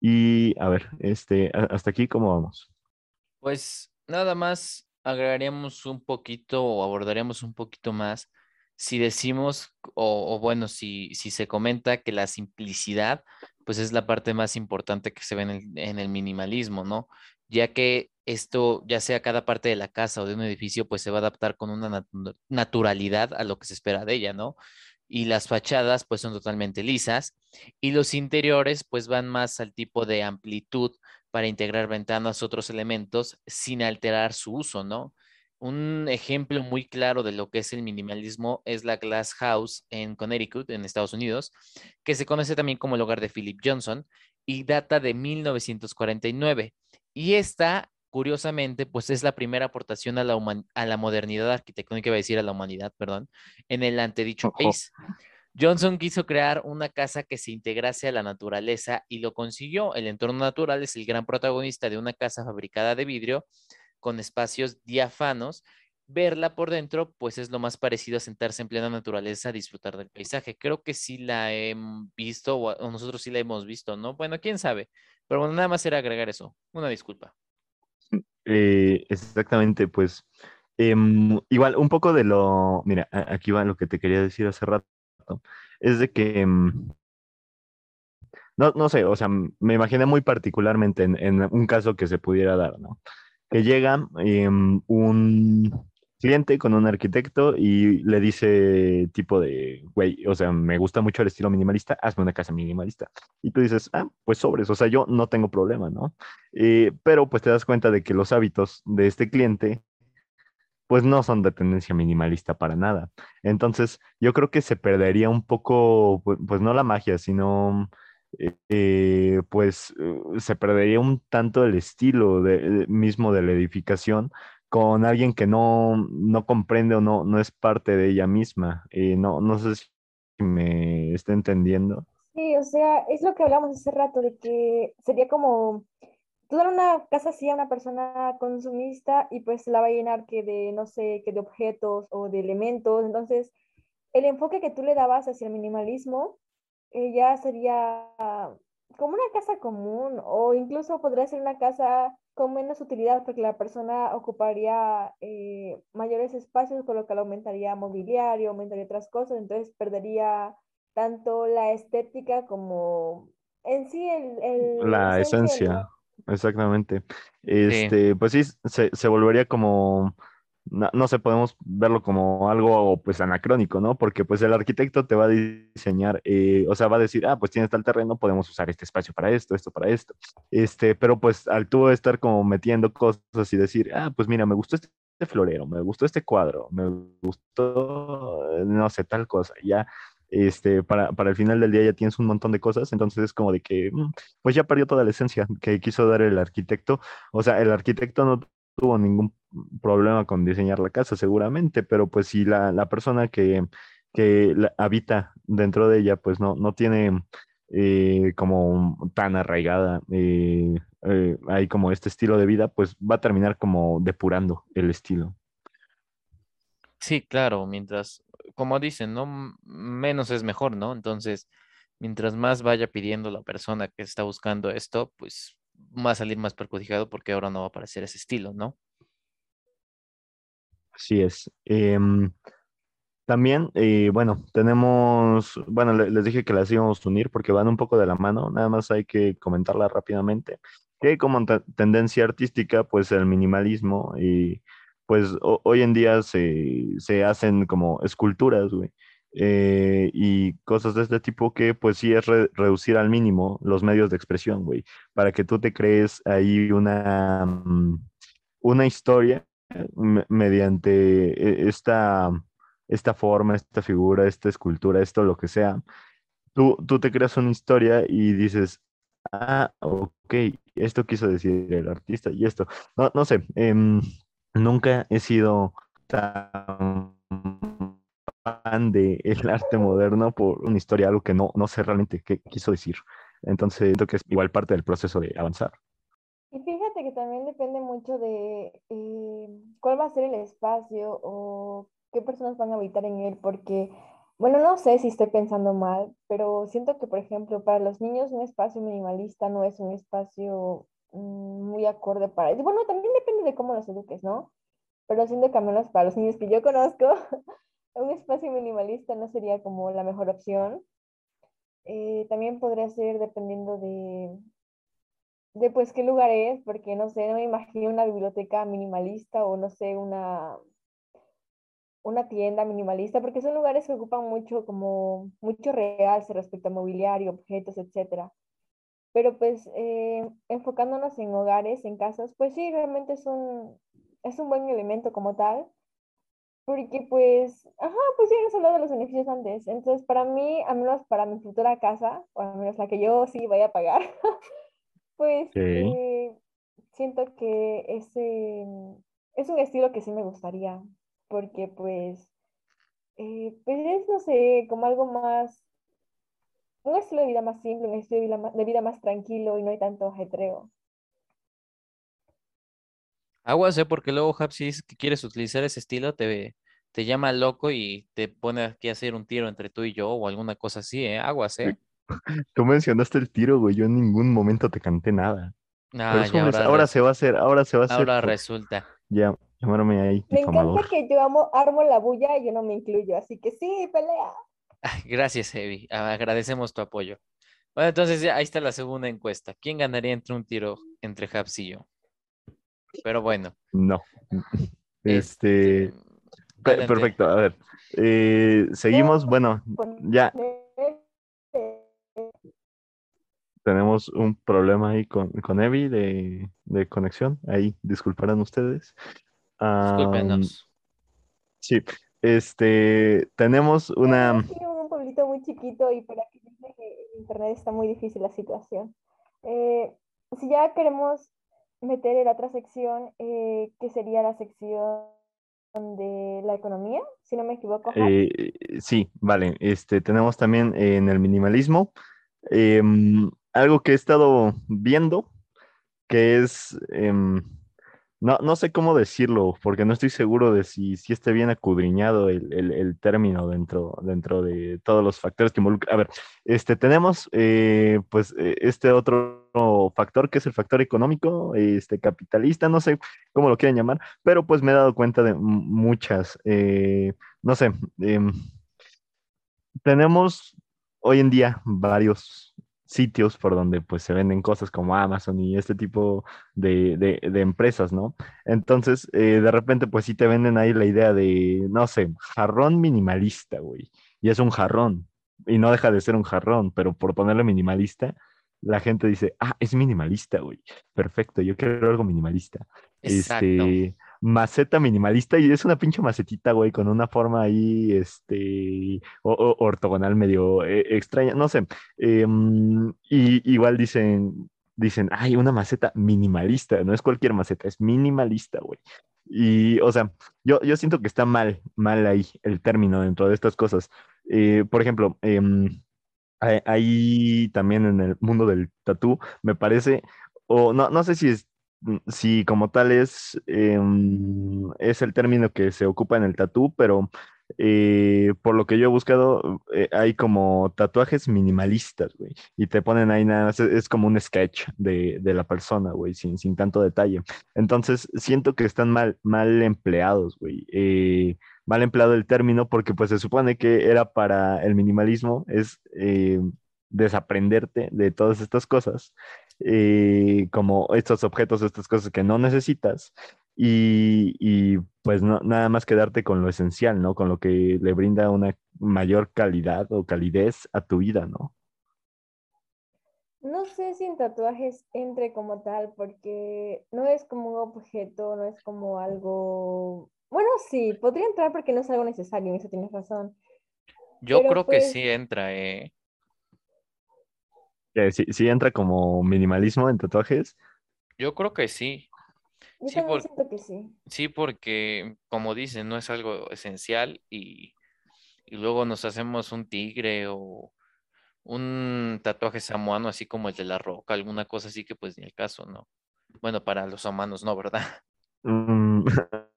Y a ver, este, hasta aquí, ¿cómo vamos? Pues nada más agregaríamos un poquito o abordaríamos un poquito más si decimos o, o bueno, si, si se comenta que la simplicidad pues es la parte más importante que se ve en el, en el minimalismo, ¿no? Ya que esto, ya sea cada parte de la casa o de un edificio, pues se va a adaptar con una natu- naturalidad a lo que se espera de ella, ¿no? Y las fachadas pues son totalmente lisas y los interiores pues van más al tipo de amplitud para integrar ventanas, otros elementos, sin alterar su uso, ¿no? Un ejemplo muy claro de lo que es el minimalismo es la Glass House en Connecticut, en Estados Unidos, que se conoce también como el hogar de Philip Johnson y data de 1949. Y esta, curiosamente, pues es la primera aportación a la, a la modernidad arquitectónica, iba a decir a la humanidad, perdón, en el antedicho país. Johnson quiso crear una casa que se integrase a la naturaleza y lo consiguió. El entorno natural es el gran protagonista de una casa fabricada de vidrio con espacios diáfanos. Verla por dentro, pues es lo más parecido a sentarse en plena naturaleza a disfrutar del paisaje. Creo que sí la he visto o nosotros sí la hemos visto, ¿no? Bueno, quién sabe. Pero bueno, nada más era agregar eso. Una disculpa. Eh, exactamente, pues em, igual un poco de lo, mira, aquí va lo que te quería decir hace rato, es de que, em, no, no sé, o sea, me imaginé muy particularmente en, en un caso que se pudiera dar, ¿no? Que llega em, un cliente con un arquitecto y le dice tipo de, güey, o sea, me gusta mucho el estilo minimalista, hazme una casa minimalista. Y tú dices, ah, pues sobres, o sea, yo no tengo problema, ¿no? Eh, pero pues te das cuenta de que los hábitos de este cliente pues no son de tendencia minimalista para nada. Entonces, yo creo que se perdería un poco, pu- pues, no la magia, sino, eh, pues, eh, se perdería un tanto el estilo de- mismo de la edificación con alguien que no, no comprende o no, no es parte de ella misma. Eh, no, no sé si me está entendiendo. Sí, o sea, es lo que hablamos hace rato, de que sería como tú dar una casa así a una persona consumista y pues la va a llenar que de, no sé, que de objetos o de elementos. Entonces, el enfoque que tú le dabas hacia el minimalismo eh, ya sería como una casa común o incluso podría ser una casa con menos utilidad porque la persona ocuparía eh, mayores espacios, con lo que aumentaría mobiliario, aumentaría otras cosas, entonces perdería tanto la estética como en sí el, el- la esencia exactamente. Sí. Este, pues sí, se, se volvería como, no, no sé, podemos verlo como algo pues anacrónico, ¿no? Porque pues el arquitecto te va a diseñar, eh, o sea, va a decir, ah, pues tienes tal terreno, podemos usar este espacio para esto, esto para esto. Este, pero pues al tú estar como metiendo cosas y decir, ah, pues mira, me gustó este florero, me gustó este cuadro, me gustó, no sé, tal cosa, ya este, para, para el final del día ya tienes un montón de cosas, entonces es como de que, mm, pues ya perdió toda la esencia que quiso dar el arquitecto. O sea, el arquitecto no tuvo ningún problema con diseñar la casa, seguramente, pero pues si la, la persona que, que habita dentro de ella, pues no, no tiene eh, como tan arraigada eh, eh, hay como este estilo de vida, pues va a terminar como depurando el estilo. Sí, claro, mientras como dicen, ¿no? Menos es mejor, ¿no? Entonces, mientras más vaya pidiendo la persona que está buscando esto, pues va a salir más perjudicado porque ahora no va a aparecer ese estilo, ¿no? Así es. Em, también, eh, bueno, tenemos, bueno, les dije que las íbamos a unir porque van un poco de la mano, nada más hay que comentarla rápidamente, que como tendencia artística, pues el minimalismo y pues hoy en día se, hacen como esculturas, güey. Eh, y cosas de este tipo que pues sí es reducir al mínimo los medios de expresión, güey, para que tú te crees ahí una, mm, una historia mediante e, esta, esta forma, esta figura, esta escultura, esto, lo que sea. Tú, tú te creas una historia y dices, ah, ok, esto quiso decir el artista y esto. No, no sé, em, nunca he sido tan fan del arte moderno por una historia, algo que no, no sé realmente qué quiso decir. Entonces, siento que es igual parte del proceso de avanzar. Y fíjate que también depende mucho de eh, cuál va a ser el espacio o qué personas van a habitar en él, porque, bueno, no sé si estoy pensando mal, pero siento que, por ejemplo, para los niños un espacio minimalista no es un espacio Mm, muy acorde para. Bueno, también depende de cómo los eduques, ¿no? Pero siendo que al menos para los niños que yo conozco, un espacio minimalista no sería como la mejor opción. Eh, también podría ser dependiendo de, de pues qué lugar es, porque no sé, no me imagino una biblioteca minimalista o no sé, una, una tienda minimalista, porque son lugares que ocupan mucho como mucho realce respecto a mobiliario, objetos, etcétera. Pero pues eh, enfocándonos en hogares, en casas, pues sí, realmente es un, es un buen elemento como tal. Porque pues, ajá, pues ya hemos hablado de los beneficios antes. Entonces, para mí, al menos para mi futura casa, o al menos la que yo sí vaya a pagar, pues eh, siento que ese es un estilo que sí me gustaría. Porque pues, eh, pues es, no sé, como algo más un estilo de vida más simple, un estilo de vida más, tranquilo y no hay tanto ajetreo. Aguas, ¿eh? Porque luego, Hap, si que quieres utilizar ese estilo, te, te llama loco y te pone aquí a hacer un tiro entre tú y yo o alguna cosa así, ¿eh? Aguas, ¿eh? Tú mencionaste el tiro, güey. Yo en ningún momento te canté nada. Ah, ahora, se va a hacer, ahora se va a hacer. Ahora resulta. Ya, llamarme ahí. Me encanta que yo amo, armo la bulla y yo no me incluyo, así que sí, pelea. Gracias, Evi. Agradecemos tu apoyo. Bueno, entonces ahí está la segunda encuesta. ¿Quién ganaría entre un tiro entre Habs y yo? Pero bueno. No. Este. este perfecto. A ver. Eh, seguimos. Bueno, ya. Tenemos un problema ahí con, con Evi de, conexión. Ahí, disculparán ustedes. Disculpenos. sí. Este, tenemos una muy chiquito y para que en internet está muy difícil la situación. Eh, si ya queremos meter en la otra sección, eh, que sería la sección de la economía, si no me equivoco. Eh, sí, vale. Este, tenemos también en el minimalismo em, algo que he estado viendo, que es em, no, no sé cómo decirlo, porque no estoy seguro de si, si esté bien acudriñado el, el, término dentro, dentro de todos los factores que involucran. A ver, este, tenemos eh, pues e, este otro factor que es el factor económico, este, capitalista, no sé cómo lo quieren llamar, pero pues me he dado cuenta de muchas, eh, no sé, em, tenemos hoy en día varios sitios por donde pues se venden cosas como Amazon y este tipo de, de, empresas, ¿no? Entonces, eh, de repente pues sí te venden ahí la idea de, no sé, jarrón minimalista, güey. Y es un jarrón. Y no deja de ser un jarrón, pero por ponerle minimalista, la gente dice, ah, es minimalista, güey. Perfecto, yo quiero algo minimalista. Este, maceta minimalista y es una pinche macetita, güey, con una forma ahí, este, ortogonal medio eh, extraña, no sé. Em, y igual dicen, dicen, ay, una maceta minimalista, no es cualquier maceta, es minimalista, güey. Y, o sea, yo, yo siento que está mal, mal ahí el término dentro de estas cosas. Eh, por ejemplo, em, ahí también en el mundo del tatú, me parece, o no, no sé si es si como tal es, em, es el término que se ocupa en el tatú, pero eh, por lo que yo he buscado, eh, hay como tatuajes minimalistas, güey, y te ponen ahí nada más, es, como un sketch de, la persona, güey, sin, sin tanto detalle. Entonces, siento que están mal, mal empleados, güey. Eh, mal empleado el término porque pues se supone que era para el minimalismo, es desaprenderte de todas estas cosas, como estos objetos, estas cosas que no necesitas, y, pues no, nada más quedarte con lo esencial, ¿no? Con lo que le brinda una mayor calidad o calidez a tu vida, ¿no? No sé si en tatuajes entre como tal, porque no es como un objeto, no es como algo... Bueno, sí, podría entrar porque no es algo necesario, eso tienes razón. Yo creo que pues sí entra, eh. ¿Sí, ¿Sí entra como minimalismo en tatuajes? Yo creo que sí. Yo sí, siento que sí. Sí, porque como dicen, no es algo esencial y, luego nos hacemos un tigre o un tatuaje samoano así como el de la roca, alguna cosa así que pues ni el caso, ¿no? Bueno, para los humanos no, ¿verdad? Mm,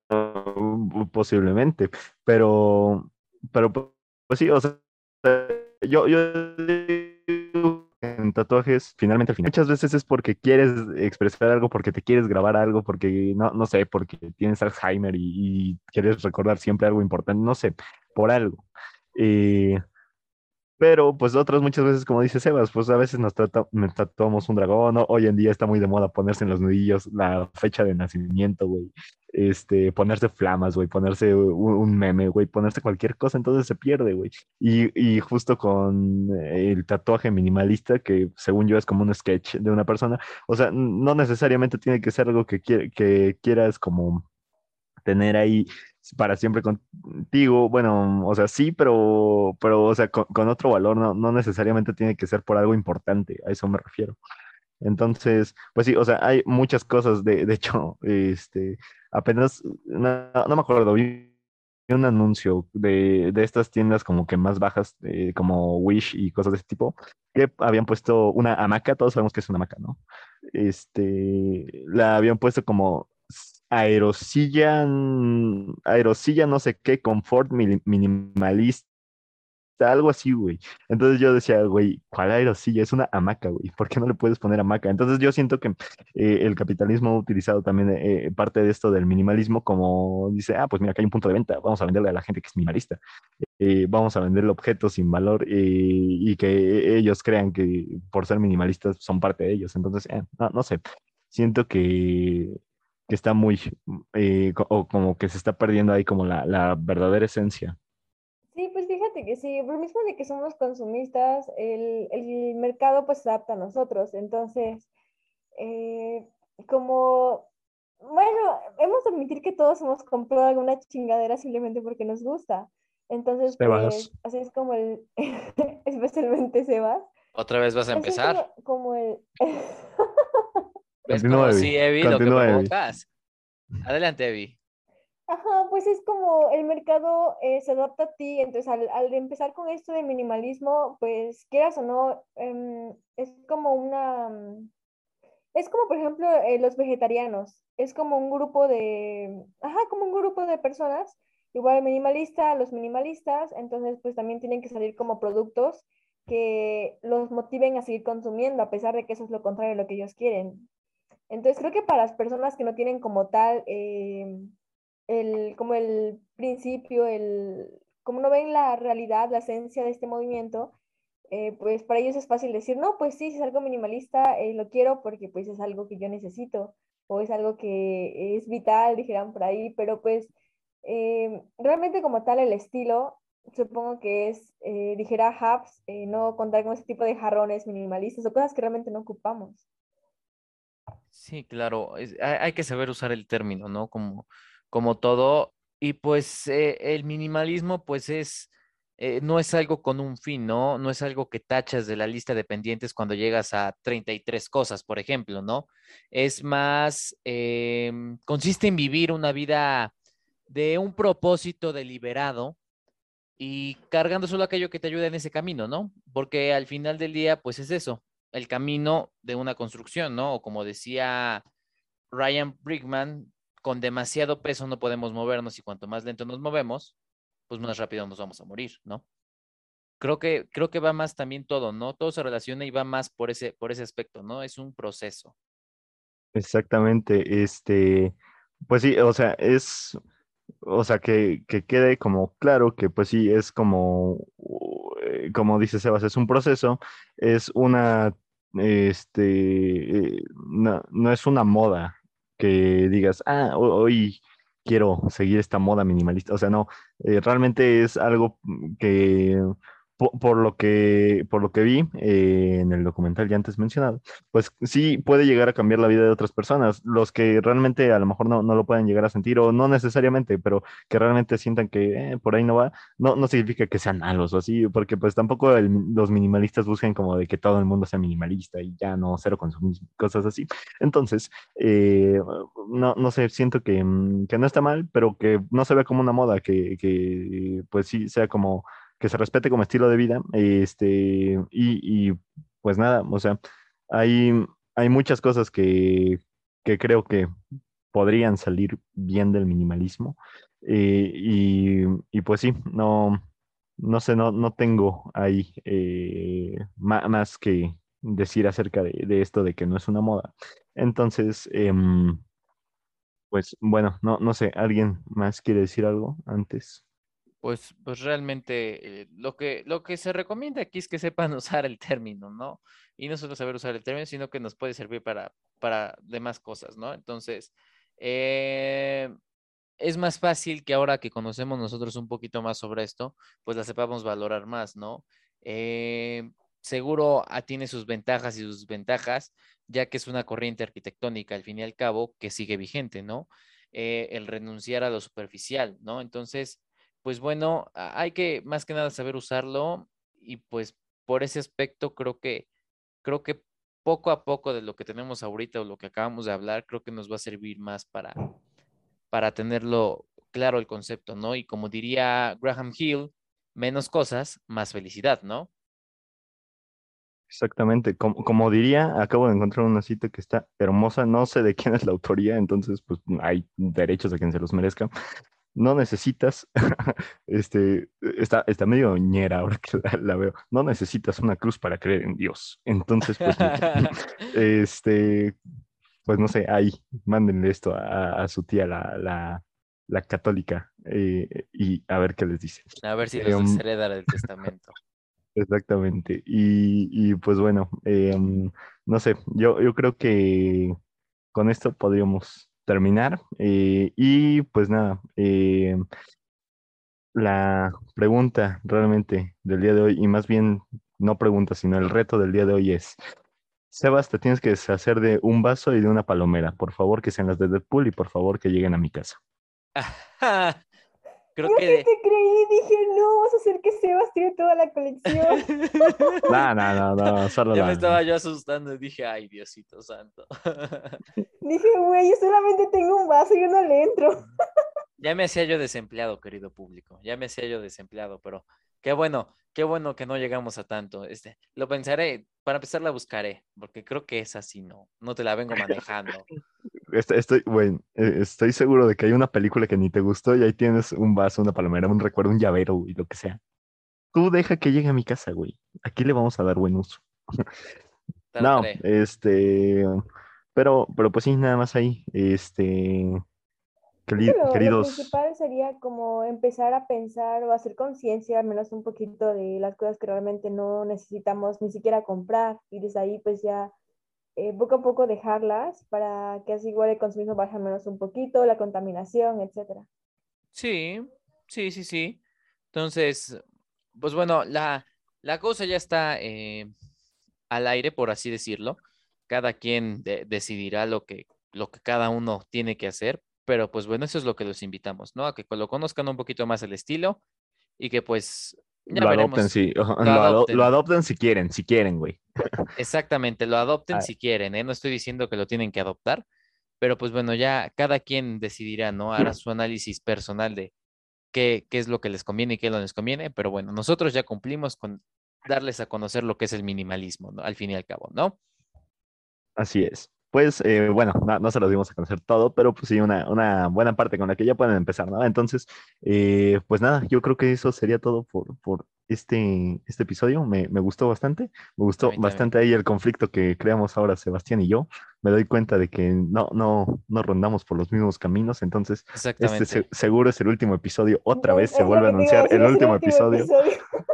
posiblemente, pero, pero pues sí, o sea, yo, yo tatuajes, finalmente, muchas veces es porque quieres expresar algo, porque te quieres grabar algo, porque no, no sé, porque tienes Alzheimer y, quieres recordar siempre algo importante, no sé, por algo. Eh, pero pues otras muchas veces, como dice Sebas, pues a veces nos tatuamos un dragón, ¿no? hoy en día está muy de moda ponerse en los nudillos la fecha de nacimiento, güey este, ponerse flamas, güey, ponerse un, meme, güey, ponerse cualquier cosa, entonces se pierde, güey. Y, justo con el tatuaje minimalista, que según yo es como un sketch de una persona, o sea, no necesariamente tiene que ser algo que, que quieras como tener ahí para siempre contigo, bueno, o sea, sí, pero, pero o sea, con, otro valor, no, no necesariamente tiene que ser por algo importante, a eso me refiero. Entonces, pues sí, o sea, hay muchas cosas, de, de hecho, este, apenas, no, me acuerdo, vi un anuncio de, de, estas tiendas como que más bajas, como Wish y cosas de ese tipo, que habían puesto una hamaca, todos sabemos que es una hamaca, ¿no? Este, la habían puesto como aerosilla, aerosilla no sé qué, confort minimalista algo así, güey. Entonces yo decía, güey, ¿cuál aerosilla? Es una hamaca, güey. ¿Por qué no le puedes poner hamaca? Entonces yo siento que eh, el capitalismo ha utilizado también eh, parte de esto del minimalismo como dice, ah, pues mira, acá hay un punto de venta, vamos a venderle a la gente que es minimalista. Eh, vamos a venderle objetos sin valor y que ellos crean que por ser minimalistas son parte de ellos. Entonces, no, no sé, siento que que está muy, o como que se está perdiendo ahí como la, la verdadera esencia. Sí, pues fíjate que sí, por lo mismo de que somos consumistas, el, el mercado pues se adapta a nosotros. Entonces, eh, como, bueno, hemos de admitir que todos hemos comprado alguna chingadera simplemente porque nos gusta. Entonces, pues, así es como el, especialmente Sebas. ¿Otra vez vas a empezar? Como, el... ¿Ves como sí, Evi, lo que provocas? Adelante, Evi. Ajá, pues es como el mercado eh, se adapta a ti, entonces al, empezar con esto de minimalismo, pues quieras o no, em, es como una, es como por ejemplo eh, los vegetarianos, es como un grupo de, ajá, como un grupo de personas, igual minimalista, los minimalistas, entonces pues también tienen que salir como productos que los motiven a seguir consumiendo, a pesar de que eso es lo contrario de lo que ellos quieren. Entonces creo que para las personas que no tienen como tal... Em, el, como el principio, el, como no ven la realidad, la esencia de este movimiento, eh, pues para ellos es fácil decir, no, pues sí, si es algo minimalista, eh, lo quiero porque pues es algo que yo necesito o es algo que es vital, dijeran por ahí, pero pues eh, realmente como tal el estilo, supongo que es, dijera Hubs, no contar con ese tipo de jarrones minimalistas o cosas que realmente no ocupamos. Sí, claro, hay, que saber usar el término, ¿no? Como como todo. Y pues eh, el minimalismo pues es, eh, no es algo con un fin, ¿no? No es algo que tachas de la lista de pendientes cuando llegas a 33 cosas, por ejemplo, ¿no? Es más, em, consiste en vivir una vida de un propósito deliberado y cargando solo aquello que te ayuda en ese camino, ¿no? Porque al final del día, pues es eso, el camino de una construcción, ¿no? O como decía Ryan Brickman, con demasiado peso no podemos movernos y cuanto más lento nos movemos, pues más rápido nos vamos a morir, ¿no? Creo que, creo que va más también todo, ¿no? Todo se relaciona y va más por ese, por ese aspecto, ¿no? Es un proceso. Exactamente, este, pues sí, o sea, es, o sea, que, que quede como claro que pues sí, es como, eh, como dice Sebas, es un proceso, es una, este, eh, no, no es una moda que digas, ah, hoy quiero seguir esta moda minimalista, o sea, no, eh, realmente es algo que por, lo que, por lo que vi eh, en el documental ya antes mencionado, pues sí puede llegar a cambiar la vida de otras personas, los que realmente a lo mejor no, no lo pueden llegar a sentir o no necesariamente, pero que realmente sientan que eh, por ahí no va, no, no significa que sean malos o así, porque pues tampoco los minimalistas buscan como de que todo el mundo sea minimalista y ya no cero consumismo, cosas así. Entonces, eh, no, no sé, siento que, mm, que no está mal, pero que no se ve como una moda, que, que pues sí sea como que se respete como estilo de vida. Este, y, pues nada, o sea, hay, hay muchas cosas que, que creo que podrían salir bien del minimalismo. Eh, y, y, pues sí, no, no sé, no, no tengo ahí eh, más, que decir acerca de, de, esto de que no es una moda. Entonces, em, pues bueno, no, no sé, ¿alguien más quiere decir algo antes? Pues, pues realmente eh, lo, que, lo que se recomienda aquí es que sepan usar el término, ¿no? Y no solo saber usar el término, sino que nos puede servir para, para demás cosas, ¿no? Entonces, eh, es más fácil que ahora que conocemos nosotros un poquito más sobre esto, pues la sepamos valorar más, ¿no? Eh, seguro ah, tiene sus ventajas y sus ventajas, ya que es una corriente arquitectónica, al fin y al cabo, que sigue vigente, ¿no? el renunciar a lo superficial, ¿no? Entonces, pues bueno, hay que más que nada saber usarlo y pues por ese aspecto creo que creo que poco a poco de lo que tenemos ahorita o lo que acabamos de hablar, creo que nos va a servir más para para tenerlo claro el concepto, ¿no? Y como diría Graham Hill, menos cosas, más felicidad, ¿no? Exactamente, como, como, diría, acabo de encontrar una cita que está hermosa, no sé de quién es la autoría, entonces pues hay derechos a quien se los merezca, no necesitas, este, está, está medio ñera ahora que la, veo, no necesitas una cruz para creer en Dios. Entonces, pues, este, pues no sé, ahí, mándenle esto a, su tía, la, la, la católica, eh, y a ver qué les dice. A ver si les um, hereda el testamento. Exactamente. Y, y pues bueno, em, no sé, yo, yo creo que con esto podríamos terminar. Eh, y pues nada, eh, la pregunta realmente del día de hoy, y más bien no pregunta, sino el reto del día de hoy es, Sebas, te tienes que deshacer de un vaso y de una palomera. Por favor, que sean las de Deadpool y por favor que lleguen a mi casa. Creo que... te creí, dije, no, vas a hacer que Sebas tiene toda la colección. no, no, no, no, solo Ya me estaba yo asustando y dije, ay, Diosito santo. dije, güey, yo solamente tengo un vaso y yo no le entro. ya me hacía yo desempleado, querido público, ya me hacía yo desempleado, pero qué bueno, qué bueno que no llegamos a tanto. Este, lo pensaré, para empezar la buscaré, porque creo que es así, no, no te la vengo manejando. Estoy, bueno, eh, estoy seguro de que hay una película que ni te gustó y ahí tienes un vaso, una palomera, un recuerdo, un llavero y lo que sea. Tú deja que llegue a mi casa, güey. Aquí le vamos a dar buen uso. no, este, pero, pero pues sí, nada más ahí. Este, queridos. Lo principal sería como empezar a pensar o hacer conciencia, al menos un poquito de las cosas que realmente no necesitamos ni siquiera comprar y desde ahí pues ya eh, poco a poco dejarlas para que así igual el consumismo baje al menos un poquito, la contaminación, etcétera. Sí, sí, sí, sí. Entonces, pues bueno, la, la cosa ya está eh, al aire, por así decirlo. Cada quien decidirá lo que, lo que cada uno tiene que hacer pero pues bueno, eso es lo que los invitamos, ¿no? A que lo conozcan un poquito más el estilo y que pues ya lo veremos. adopten, sí. Lo, ado- adopten. lo adopten si quieren, si quieren, güey. Exactamente, lo adopten Ah. si quieren, ¿eh? No estoy diciendo que lo tienen que adoptar, pero pues bueno, ya cada quien decidirá, ¿no? Hará su análisis personal de qué, qué es lo que les conviene y qué no les conviene, pero bueno, nosotros ya cumplimos con darles a conocer lo que es el minimalismo, ¿no? Al fin y al cabo, ¿no? Así es. Pues eh, bueno, no, no se los dimos a conocer todo, pero pues sí, una, una buena parte con la que ya pueden empezar, ¿no? Entonces, eh, pues nada, yo creo que eso sería todo por, por este, este episodio. Me, me gustó bastante, me gustó también. bastante ahí el conflicto que creamos ahora Sebastián y yo. Me doy cuenta de que no, no, no rondamos por los mismos caminos, entonces este se- seguro es el último episodio. Otra vez se vuelve a anunciar el último episodio.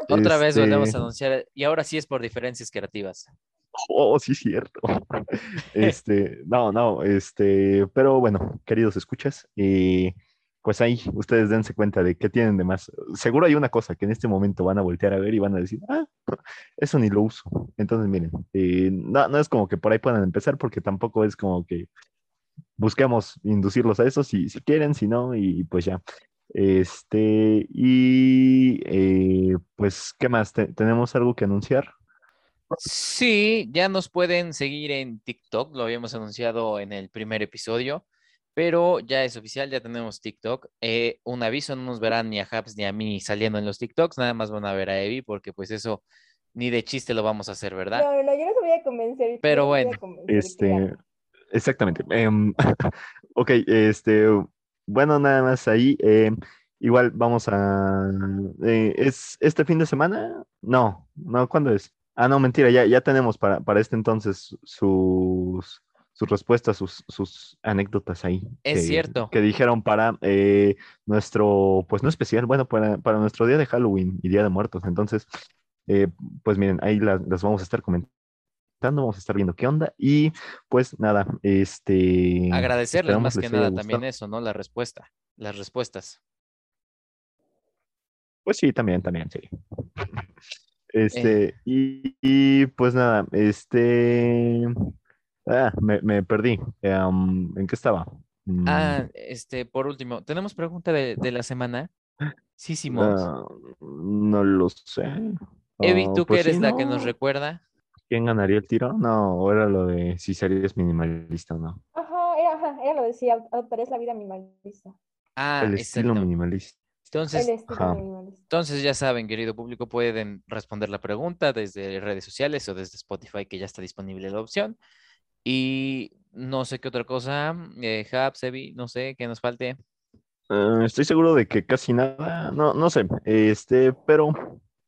Otra vez volvemos Este, a anunciar, y ahora sí es por diferencias creativas. Oh, sí, cierto. Este, no, no, este, pero bueno, queridos escuchas, eh, pues ahí ustedes dense cuenta de qué tienen de más. Seguro hay una cosa que en este momento van a voltear a ver y van a decir, ah, eso ni lo uso. Entonces, miren, eh, no, no es como que por ahí puedan empezar, porque tampoco es como que busquemos inducirlos a eso, si, si quieren, si no, y pues ya. Este, y eh, pues, ¿qué más? ¿Te- ¿Tenemos algo que anunciar? Sí, ya nos pueden seguir en TikTok, lo habíamos anunciado en el primer episodio, pero ya es oficial, ya tenemos TikTok. Eh, un aviso, no nos verán ni a Habs ni a mí saliendo en los TikToks, nada más van a ver a Evi, porque pues eso ni de chiste lo vamos a hacer, ¿verdad? No, no, yo no te voy a convencer. Pero no bueno, convencer, Este, ya. exactamente. Em, ok, este, bueno, nada más ahí. em, igual vamos a. eh, ¿es este fin de semana? No, no, ¿cuándo es? Ah, no, mentira, ya, ya tenemos para, para este entonces sus, sus respuestas, sus, sus anécdotas ahí. Es que- cierto. Que dijeron para eh, nuestro, pues no especial, bueno, para, para nuestro día de Halloween y Día de Muertos. Entonces, eh, pues miren, ahí las, las vamos a estar comentando vamos a estar viendo qué onda y pues nada, este Agradecerles más que nada también eso, ¿no? La respuesta, las respuestas. Pues sí, también, también, sí. Eh. Este, y, y, pues nada, este ah, me, me perdí. Em, ¿en qué estaba? Mm, Ah, este, por último, ¿tenemos pregunta de, de la semana? Sí, Simón. ah, no lo sé. Evi, Ah, ¿tú que pues sí, eres la que nos ¿no? recuerda? ¿Quién ganaría el tiro? No, o era lo de si serías minimalista o no. Ajá, era, ajá, era lo decía, adoptarías la vida minimalista. Ah, El estilo exacto. minimalista. Entonces. Entonces ya saben, querido público, pueden responder la pregunta desde redes sociales o desde Spotify, que ya está disponible la opción. Y no sé qué otra cosa, eh, Hub, Sebi, no sé, qué nos falte. Eh, estoy seguro de que casi nada, no, no sé, este, pero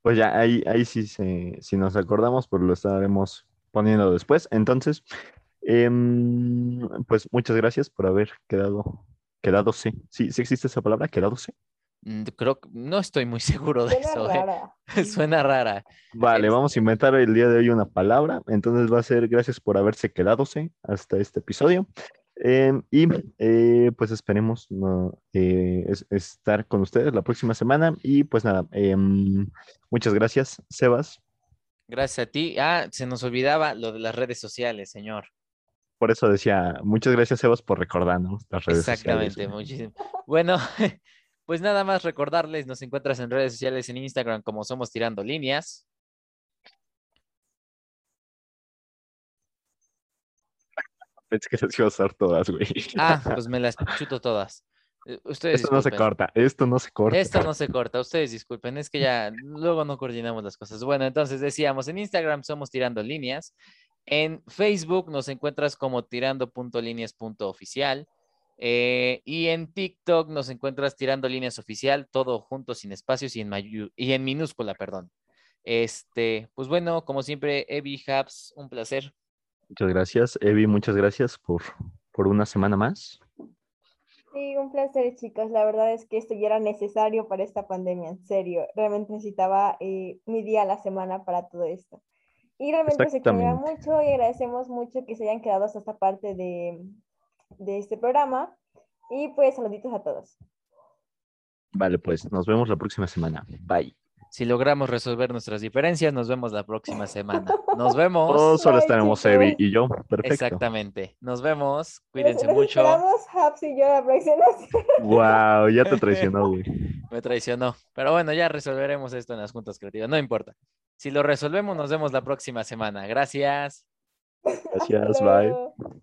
pues ya ahí, ahí sí se, si nos acordamos, pues lo estaremos poniendo después. Entonces, em, pues muchas gracias por haber quedado, quedadose. Sí, sí existe esa palabra, quedadose. Mm, Creo que no estoy muy seguro de Suena eso, ¿eh? rara. Suena rara. Vale, vamos a inventar el día de hoy una palabra. Entonces va a ser gracias por haberse quedadose hasta este episodio. Em, y eh, pues esperemos no, eh, es- estar con ustedes la próxima semana. Y pues nada, em, muchas gracias, Sebas. Gracias a ti. Ah, se nos olvidaba lo de las redes sociales, señor. Por eso decía, muchas gracias, Sebas, por recordarnos las redes Exactamente, sociales. muchísimo. Bueno, pues nada más recordarles, nos encuentras en redes sociales en Instagram como Somos Tirando Líneas. Pensé que las iba a usar todas, güey. Ah, pues me las chuto todas. Eh, Ustedes Esto no se corta, esto no se corta. Esto no se corta, ustedes disculpen, es que ya luego no coordinamos las cosas. Bueno, entonces decíamos, en Instagram somos tirando líneas, en Facebook nos encuentras como tirando.líneas.oficial eh, y en TikTok nos encuentras tirando líneas oficial, todo junto, sin espacios y en, mayu- y en minúscula, perdón. Este, pues bueno, como siempre, Evi Habs, un placer. Muchas gracias, Evi, muchas gracias por, por una semana más. Sí, un placer, chicos. La verdad es que esto ya era necesario para esta pandemia, en serio. Realmente necesitaba eh, mi día a la semana para todo esto. Y realmente se Exactamente. mucho y agradecemos mucho que se hayan quedado hasta esta parte de, de este programa. Y pues saluditos a todos. Vale, pues nos vemos la próxima semana. Bye. Si logramos resolver nuestras diferencias, nos vemos la próxima semana. Nos vemos. O solo Bye, estaremos chicos. Evi y yo. Perfecto. Exactamente. Nos vemos. Cuídense Nos mucho. Habs y yo la próxima Wow, ya te traicionó, güey. Me traicionó. Pero bueno, ya resolveremos esto en las juntas creativas. No importa. Si lo resolvemos, nos vemos la próxima semana. Gracias. Gracias, bye.